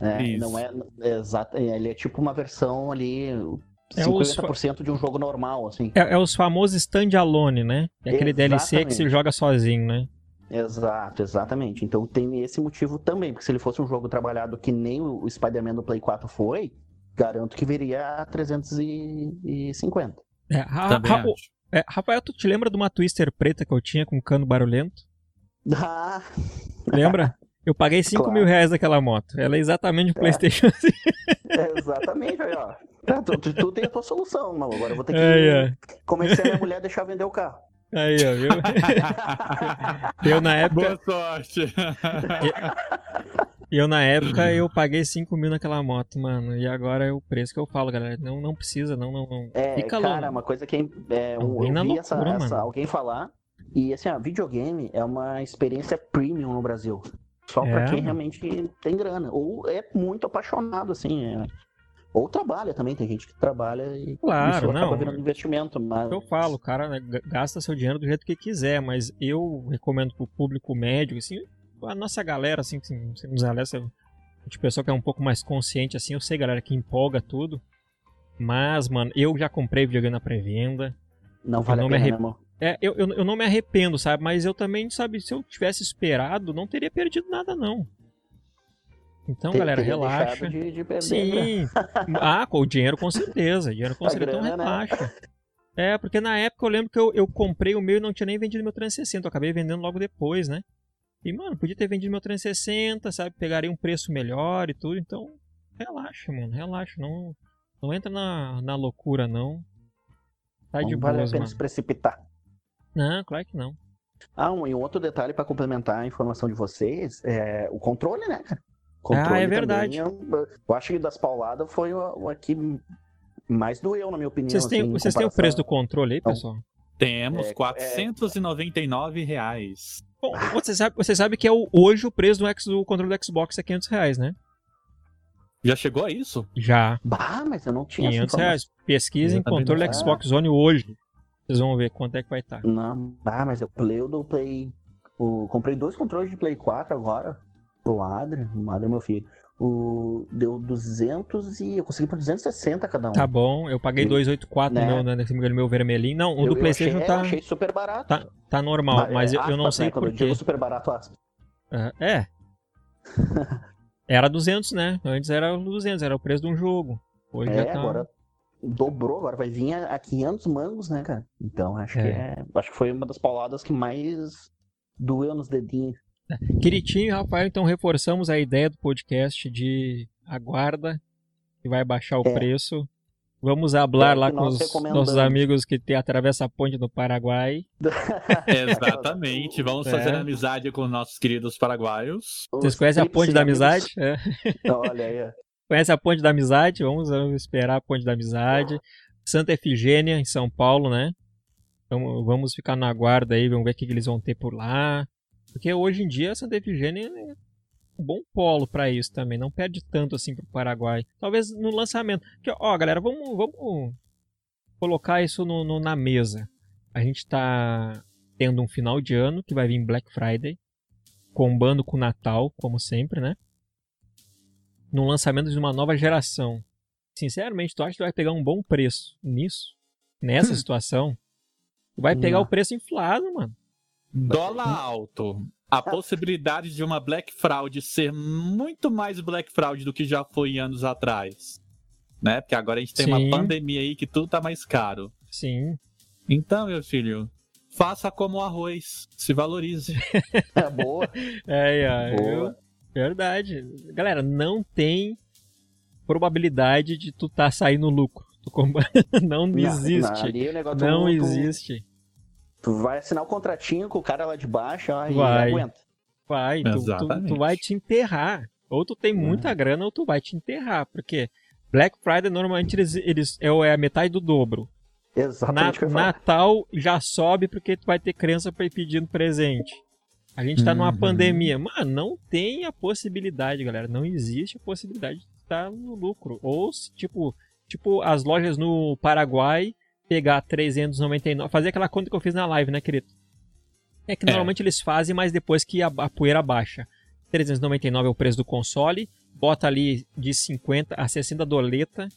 Né? Isso. Não é exato. Ele é tipo uma versão ali. É os 50% de um jogo normal, assim. É, é os famosos standalone, né? É aquele DLC que se Exatamente. joga sozinho, né? Exato, exatamente. Então tem esse motivo também, porque se ele fosse um jogo trabalhado que nem o Spider-Man do Play 4 foi, garanto que viria a 350. É, Ra- Também Ra- é, Rafael, tu te lembra de uma Twister preta que eu tinha com cano barulhento? Ah, Lembra? Eu paguei 5 Claro. mil reais naquela moto. Ela é exatamente um PlayStation. exatamente, aí, ó. Tá, tu, tu- tu tem a tua solução, mano. Agora eu vou ter que Aí, convencer a minha mulher a deixar vender o carro. Aí, ó, viu? Eu na época, Boa sorte. eu na época eu paguei 5 mil naquela moto, mano. E agora é o preço que eu falo, galera. Não, não precisa, não, não, não. É, Fica cara, louco. uma coisa que é, Não um, eu vi loucura, essa, essa- alguém falar. E assim, ó, videogame é uma experiência premium no Brasil. Só pra É, quem mano. realmente tem grana. Ou é muito apaixonado, assim. é. Ou trabalha também, tem gente que trabalha e Claro, isso acaba não. virando investimento. Mas... Eu falo, cara né, gasta seu dinheiro do jeito que quiser, mas eu recomendo pro público médio, assim, a nossa galera, assim, que se nos alessa, de pessoa que é um pouco mais consciente, assim, eu sei, galera, que empolga tudo. Mas, mano, eu já comprei videogame na pré-venda. Não vale a pena, arrep- né, amor? É, eu, eu, eu não me arrependo, sabe? Mas eu também, sabe, se eu tivesse esperado, não teria perdido nada, não. Então, Ter- galera, relaxa. De, de né? Sim. ah, com o dinheiro com certeza. Dinheiro com A certeza. Então né? relaxa. É, porque na época eu lembro que eu, eu comprei o meu e não tinha nem vendido meu 360. Eu acabei vendendo logo depois, né? E, mano, podia ter vendido meu 360, sabe? Pegaria um preço melhor e tudo. Então, relaxa, mano. Relaxa. Não, não entra na, na loucura, não. Tá de Não vale a pena mano. se precipitar. Não, claro que não. Ah, um, e um outro detalhe para complementar a informação de vocês é o controle, né, cara? Controle ah, é verdade. Também, eu, eu, acho que das pauladas foi o, o que mais doeu, na minha opinião. Vocês têm, assim, vocês têm o preço do controle aí, pessoal? Temos, é, 499 é... reais. Bom, você sabe, você sabe que é o, hoje o preço do, X, do controle do Xbox é 500 reais, né? Já chegou a isso? Já. Bah, mas eu não tinha 500 reais. Pesquisem controle Xbox One hoje. Vocês vão ver quanto é que vai estar. Tá. Não, ah, mas eu play do Play. Comprei dois controles de Play 4 agora. Pro Adri. O Adri é meu filho. O, deu 200 e eu consegui por 260 cada um. Tá bom, eu paguei 284 né? no meu, nesse no meu vermelhinho. Não, o eu, do PlayStation achei, tá. Eu achei super barato. Tá, tá normal, mas, mas eu, aspas, eu, não sei né? por quê. super barato, aspas. é. era 200, né? Antes era 200, era o preço de um jogo. Hoje é, já tá... agora dobrou, agora vai vir a, a 500 mangos, né, cara? Então acho é. que é, acho que foi uma das pauladas que mais doeu nos dedinhos. Quiritinho, Rafael, então reforçamos a ideia do podcast de aguarda que vai baixar o é. preço. Vamos hablar é lá com os nossos amigos que tem, atravessa a ponte do Paraguai. Exatamente. Vamos é. fazer amizade com nossos queridos paraguaios. Vocês conhecem a ponte da amizade? É. Olha aí. Conhece a ponte da amizade? Vamos, esperar a ponte da amizade. Santa Efigênia, em São Paulo, né? Então, vamos ficar na guarda aí, vamos ver o que, que eles vão ter por lá. Porque hoje em dia Santa Efigênia é um bom polo para isso também. Não perde tanto assim pro Paraguai. Talvez no lançamento. Porque, ó, galera, vamos, vamos colocar isso no, no, na mesa. A gente tá tendo um final de ano que vai vir Black Friday. Combando com o Natal, como sempre, né? No lançamento de uma nova geração. Sinceramente, tu acha que tu vai pegar um bom preço nisso? Nessa situação? Tu vai pegar Não. o preço inflado, mano. Dólar alto. A possibilidade de uma Black Fraud ser muito mais Black Fraud do que já foi anos atrás. Né? Porque agora a gente tem Sim. uma pandemia aí que tudo tá mais caro. Sim. Então, meu filho, faça como o arroz. Se valorize. É boa. É, é. Boa. Verdade. Galera, não tem probabilidade de tu tá saindo lucro. não, não existe. Não, não existe. Tu vai assinar o um contratinho com o cara lá de baixo ó, e vai. aguenta. Vai, tu, tu, tu, vai te enterrar. Ou tu tem muita é. grana ou tu vai te enterrar. Porque Black Friday normalmente eles, eles é, é a metade do dobro. Exatamente. Na, Natal já sobe porque tu vai ter criança pra ir pedindo presente. A gente tá uhum. numa pandemia. Mano, não tem a possibilidade, galera. Não existe a possibilidade de estar no lucro. Ou, tipo, tipo as lojas no Paraguai pegar 399, fazer aquela conta que eu fiz na live, né, querido? É que é. normalmente eles fazem, mas depois que a, a, poeira baixa. 399 é o preço do console, bota ali de 50 a 60 doleta,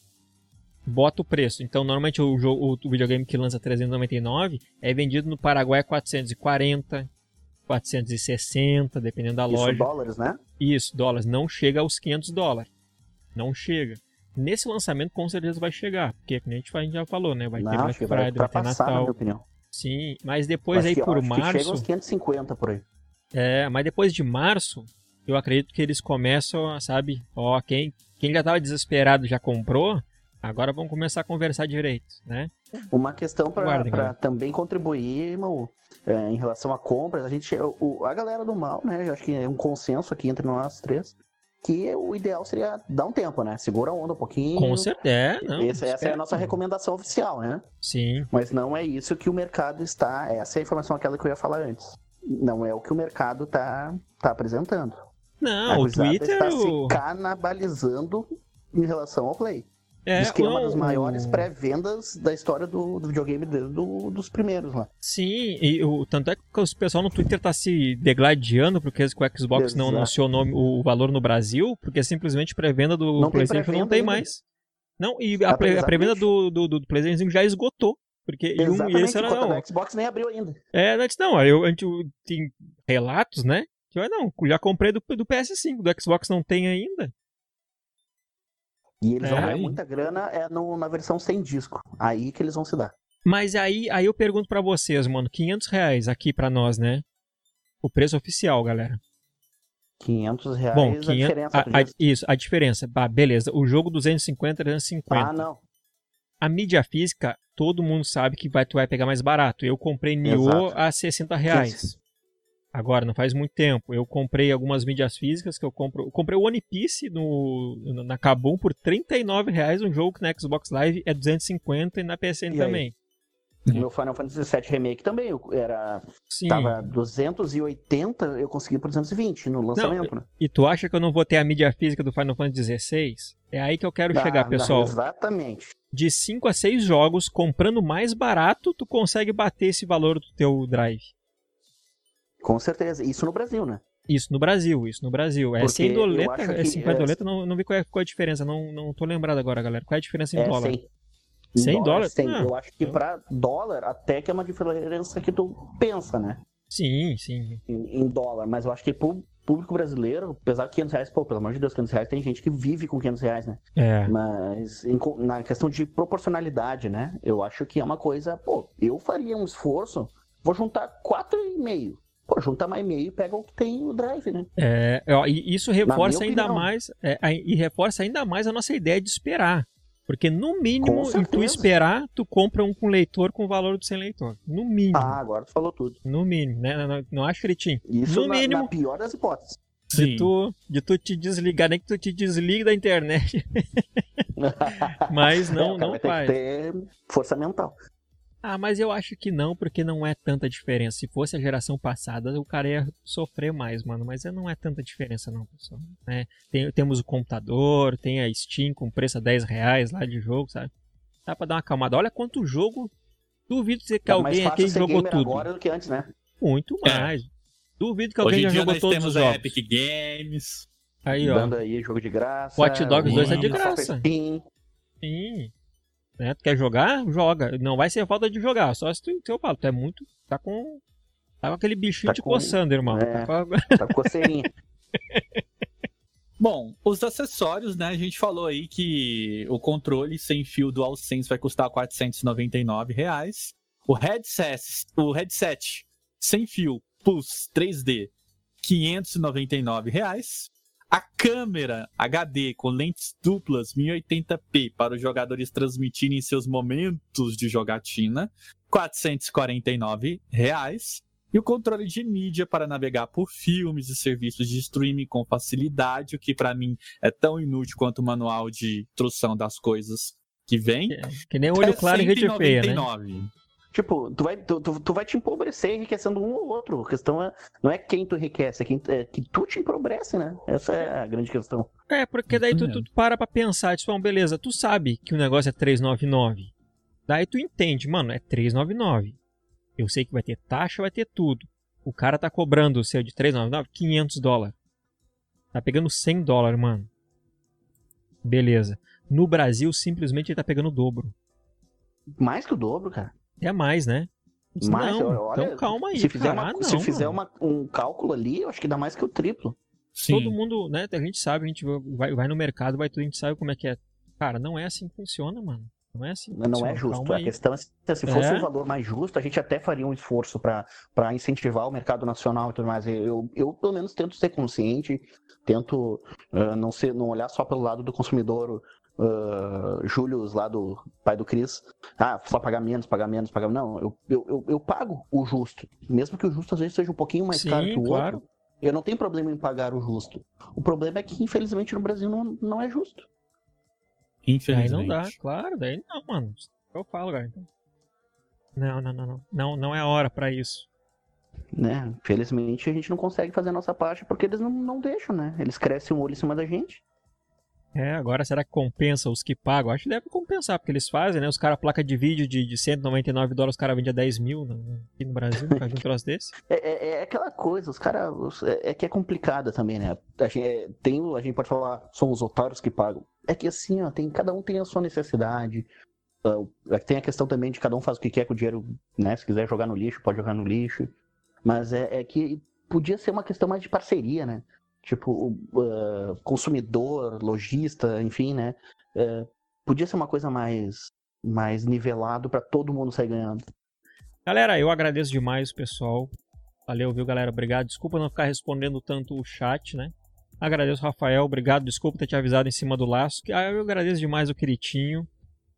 bota o preço. Então, normalmente o, jogo, o videogame que lança 399 é vendido no Paraguai a 440, 460, dependendo da Isso loja. Isso dólares, né? Isso, dólares. Não chega aos 500 dólares. Não chega nesse lançamento com certeza vai chegar, porque a gente, a gente já falou, né? Vai Não, ter Black Friday, vai, vai, ter Natal. Na minha opinião. Sim, mas depois aí que, por março. chega uns 550 por aí. É, mas depois de março, eu acredito que eles começam, sabe? Ó, quem, quem já estava desesperado já comprou, agora vamos começar a conversar direito, né? Uma questão para também contribuir, irmão, é, em relação a compras, a gente, o, a galera do mal, né? Acho que é um consenso aqui entre nós três que o ideal seria dar um tempo, né? Segura a onda um pouquinho. Com certeza. Não, essa, essa é a nossa recomendação oficial, né? Sim. Mas não é isso que o mercado está. Essa é a informação aquela que eu ia falar antes. Não é o que o mercado está tá apresentando. Não, o Twitter. está se canibalizando em relação ao Play. É, Diz que é uma das maiores pré-vendas da história do, do videogame do, do, dos primeiros lá. Sim, e o, tanto é que o pessoal no Twitter tá se degladiando porque o Xbox Exato. não anunciou o, nome, o valor no Brasil, porque simplesmente pré-venda do não PlayStation não tem ainda. mais. Não, e a, a pré-venda do, do, do PlayStation já esgotou. Porque Exatamente, um, e esse era, não. O Xbox nem abriu ainda. É, antes não, eu, antes, tem relatos, né? Que eu não, já comprei do, do PS5, do Xbox não tem ainda. E eles é, vão ganhar muita grana é no, na versão sem disco. Aí que eles vão se dar. Mas aí, aí eu pergunto para vocês, mano, 500 reais aqui para nós, né? O preço oficial, galera. 500 reais Bom, 500, a diferença. A, a, isso, a diferença. Bah, beleza. O jogo 250, 350. Ah, não. a mídia física, todo mundo sabe que vai, tu vai pegar mais barato. Eu comprei Nioh a 60 reais. Agora, não faz muito tempo. Eu comprei algumas mídias físicas que eu compro. Eu comprei o One Piece no, na Kabum por 39 reais. Um jogo que na Xbox Live é 250 e na PSN E também. Meu Final Fantasy VII Remake também eu- era Sim. tava 280, eu consegui por 220 no lançamento, né? E tu acha que eu não vou ter a mídia física do Final Fantasy XVI? É aí que eu quero chegar, Ah, pessoal. Exatamente. De 5 a 6 jogos, comprando mais barato, tu consegue bater esse valor do teu drive. Com certeza. Isso no Brasil, né? Isso no Brasil, isso no Brasil. É Porque 100 eu doleta, acho é que 50 é- doleta, não, não vi qual é, qual é a diferença, não, não tô lembrado agora, galera. Qual é a diferença em é dólar? 100. 100 dólares? 100. Ah, eu acho que eu- pra dólar até que é uma diferença que tu pensa, né? Sim, sim. Em, em dólar. Mas eu acho que pro público brasileiro, apesar de 500 reais, pô, pelo amor de Deus, 500 reais, tem gente que vive com 500 reais, né? É. Mas em na questão de proporcionalidade, né? Eu acho que é uma coisa, pô, eu faria um esforço, vou juntar 4,5. Pô, junta mais meio e pega o que tem o drive, né? É, ó, e isso reforça ainda opinião. mais é, e reforça ainda mais a nossa ideia de esperar. Porque no mínimo, em tu esperar, tu compra um com leitor com o valor do sem leitor. No mínimo. Ah, agora tu falou tudo. No mínimo, né? Não, não, não acho fritinho. Isso No na, mínimo. na pior das hipóteses. De tu, de tu te desligar, nem que tu te desligue da internet. Mas É, não, cara não vai faz. que ter força mental. Ah, mas eu acho que não, porque não é tanta diferença. Se fosse a geração passada, o cara ia sofrer mais, mano. Mas não é tanta diferença, não, pessoal. né? Tem- temos o computador, tem a Steam com preço a 10 reais lá de jogo, sabe? Dá pra dar uma acalmada. Olha quanto jogo. Duvido dizer que É mais alguém aqui jogou tudo. agora do que antes, né? Muito É. mais. Duvido que Hoje alguém em já dia jogou nós todos temos os jogos. Epic Games. Aí, ó. Dando aí jogo de graça. Watch Dogs 2 tá de graça. Steam. Sim. Né? Tu quer jogar? Joga. Não vai ser falta de jogar. Só se tu, eu falo, tu é muito. Tá com. Tá com aquele bichinho Tá te com- coçando, irmão. é. Tá com a- Tá com coceirinha. Bom, os acessórios, né? A gente falou aí que o controle sem fio DualSense vai custar 499 reais. O headset, o headset sem fio Pulse 3D, 599 reais. A câmera HD com lentes duplas 1080p para os jogadores transmitirem seus momentos de jogatina, 449 reais. E o controle de mídia para navegar por filmes e serviços de streaming com facilidade, o que para mim é tão inútil quanto o manual de instrução das coisas que vem. Que nem olho É claro e gente feia, né? 199. Tipo, tu vai, tu, tu, tu vai te empobrecer enriquecendo um ou outro. A questão é, não é quem tu enriquece, é, quem, é que tu te empobrece, né? Essa é a grande questão. É, porque daí tu, tu para pra pensar, tipo, bom, beleza, tu sabe que o negócio é 399. Daí tu entende, mano, é 399. Eu sei que vai ter taxa, vai ter tudo. O cara tá cobrando o seu de 399, 500 dólares. Tá pegando 100 dólares, mano. Beleza. No Brasil, simplesmente ele tá pegando o dobro. Mais que o dobro, cara. É mais, né? Mais, não, olha, então calma aí, se fizer, cara. uma- Ah, não, se fizer uma- um cálculo ali, eu acho que dá mais que o triplo. Sim. Todo mundo, né? A gente sabe, a gente vai, vai no mercado, vai tudo, a gente sabe como é que é. Cara, não é assim que funciona, mano. Não é assim que Não é justo. Calma A aí. questão é se se fosse É. um valor mais justo, a gente até faria um esforço para incentivar o mercado nacional e tudo mais. Eu, eu, pelo menos, tento ser consciente, tento ah, não, ser, não olhar só pelo lado do consumidor. Uh, Július, lá do pai do Cris, ah, só pagar menos, pagar menos, pagar Não, eu, eu, eu, eu pago o justo. Mesmo que o justo às vezes seja um pouquinho mais Sim, caro que o claro. outro. Eu não tenho problema em pagar o justo. O problema é que, infelizmente, no Brasil não, não é justo. Infelizmente. não dá, claro, daí não, mano. Eu falo, cara. Então. Não, não, não, não. Não, não é a hora pra isso. né? Felizmente a gente não consegue fazer a nossa parte porque eles não, não deixam, né? Eles crescem um olho em cima da gente. É, agora será que compensa os que pagam? Acho que deve compensar, porque eles fazem, né? Os caras, placa de vídeo de, de 199 dólares, os caras vendem a 10 mil né? aqui no Brasil, faz um troço desse. É, é- é aquela coisa, os caras. É, é que é complicada também, né? A gente, é, tem, a gente pode falar, são os otários que pagam. É que assim, ó, tem, cada um tem a sua necessidade. Ah, tem a questão também de cada um faz o que quer com o dinheiro, né? Se quiser jogar no lixo, pode jogar no lixo. Mas é, é que podia ser uma questão mais de parceria, né? Tipo, ah, consumidor, lojista, enfim, né? É, podia ser uma coisa mais, mais nivelado para todo mundo sair ganhando. Galera, eu agradeço demais o pessoal. Valeu, viu, galera? Obrigado. Desculpa não ficar respondendo tanto o chat, né? Agradeço, Rafael. Obrigado. Desculpa ter te avisado em cima do laço. Ah, Eu agradeço demais o Quiritinho.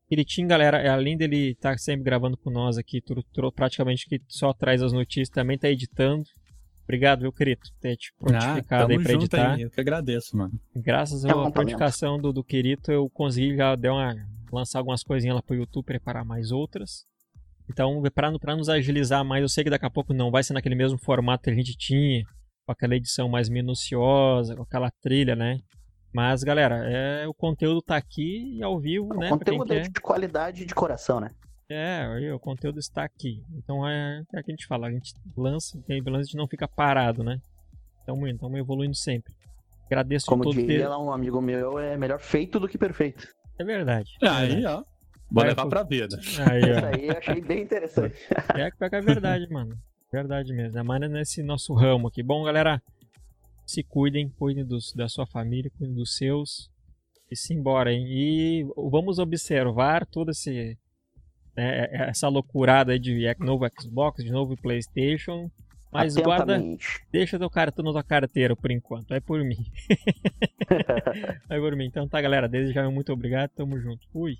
Quiritim, galera, além dele estar tá sempre gravando com nós aqui, praticamente que só traz as notícias, também tá editando. Obrigado, meu querido, por ter te prontificado ah, aí pra editar. Aí. Eu que agradeço, mano. Graças é à prontificação do, do querido, eu consegui já dar uma, lançar algumas coisinhas lá pro YouTube, preparar mais outras. Então, para nos agilizar mais, eu sei que daqui a pouco não vai ser naquele mesmo formato que a gente tinha, com aquela edição mais minuciosa, com aquela trilha, né? Mas, galera, é, o conteúdo tá aqui e ao vivo, o né? O conteúdo é de qualidade de coração, né? É, o conteúdo está aqui. Então é, é o que a gente fala, a gente lança, tem a gente não fica parado, né? Estamos então evoluindo sempre. Agradeço Como todo diria ter... um amigo meu, é melhor feito do que perfeito. É verdade. Aí, ó. Vou levar pra vida. Aí, ó. Isso aí eu achei bem interessante. É que é verdade, mano. Verdade mesmo. É mais nesse nosso ramo aqui. Bom, galera, se cuidem, cuidem dos, da sua família, cuidem dos seus. E se embora, hein? E vamos observar todo esse né, essa loucurada de novo Xbox, de novo PlayStation. Mas guarda, deixa teu cara na tua carteira por enquanto. Vai por mim. Vai por mim. Então tá, galera. Desde já muito obrigado. Tamo junto. Fui.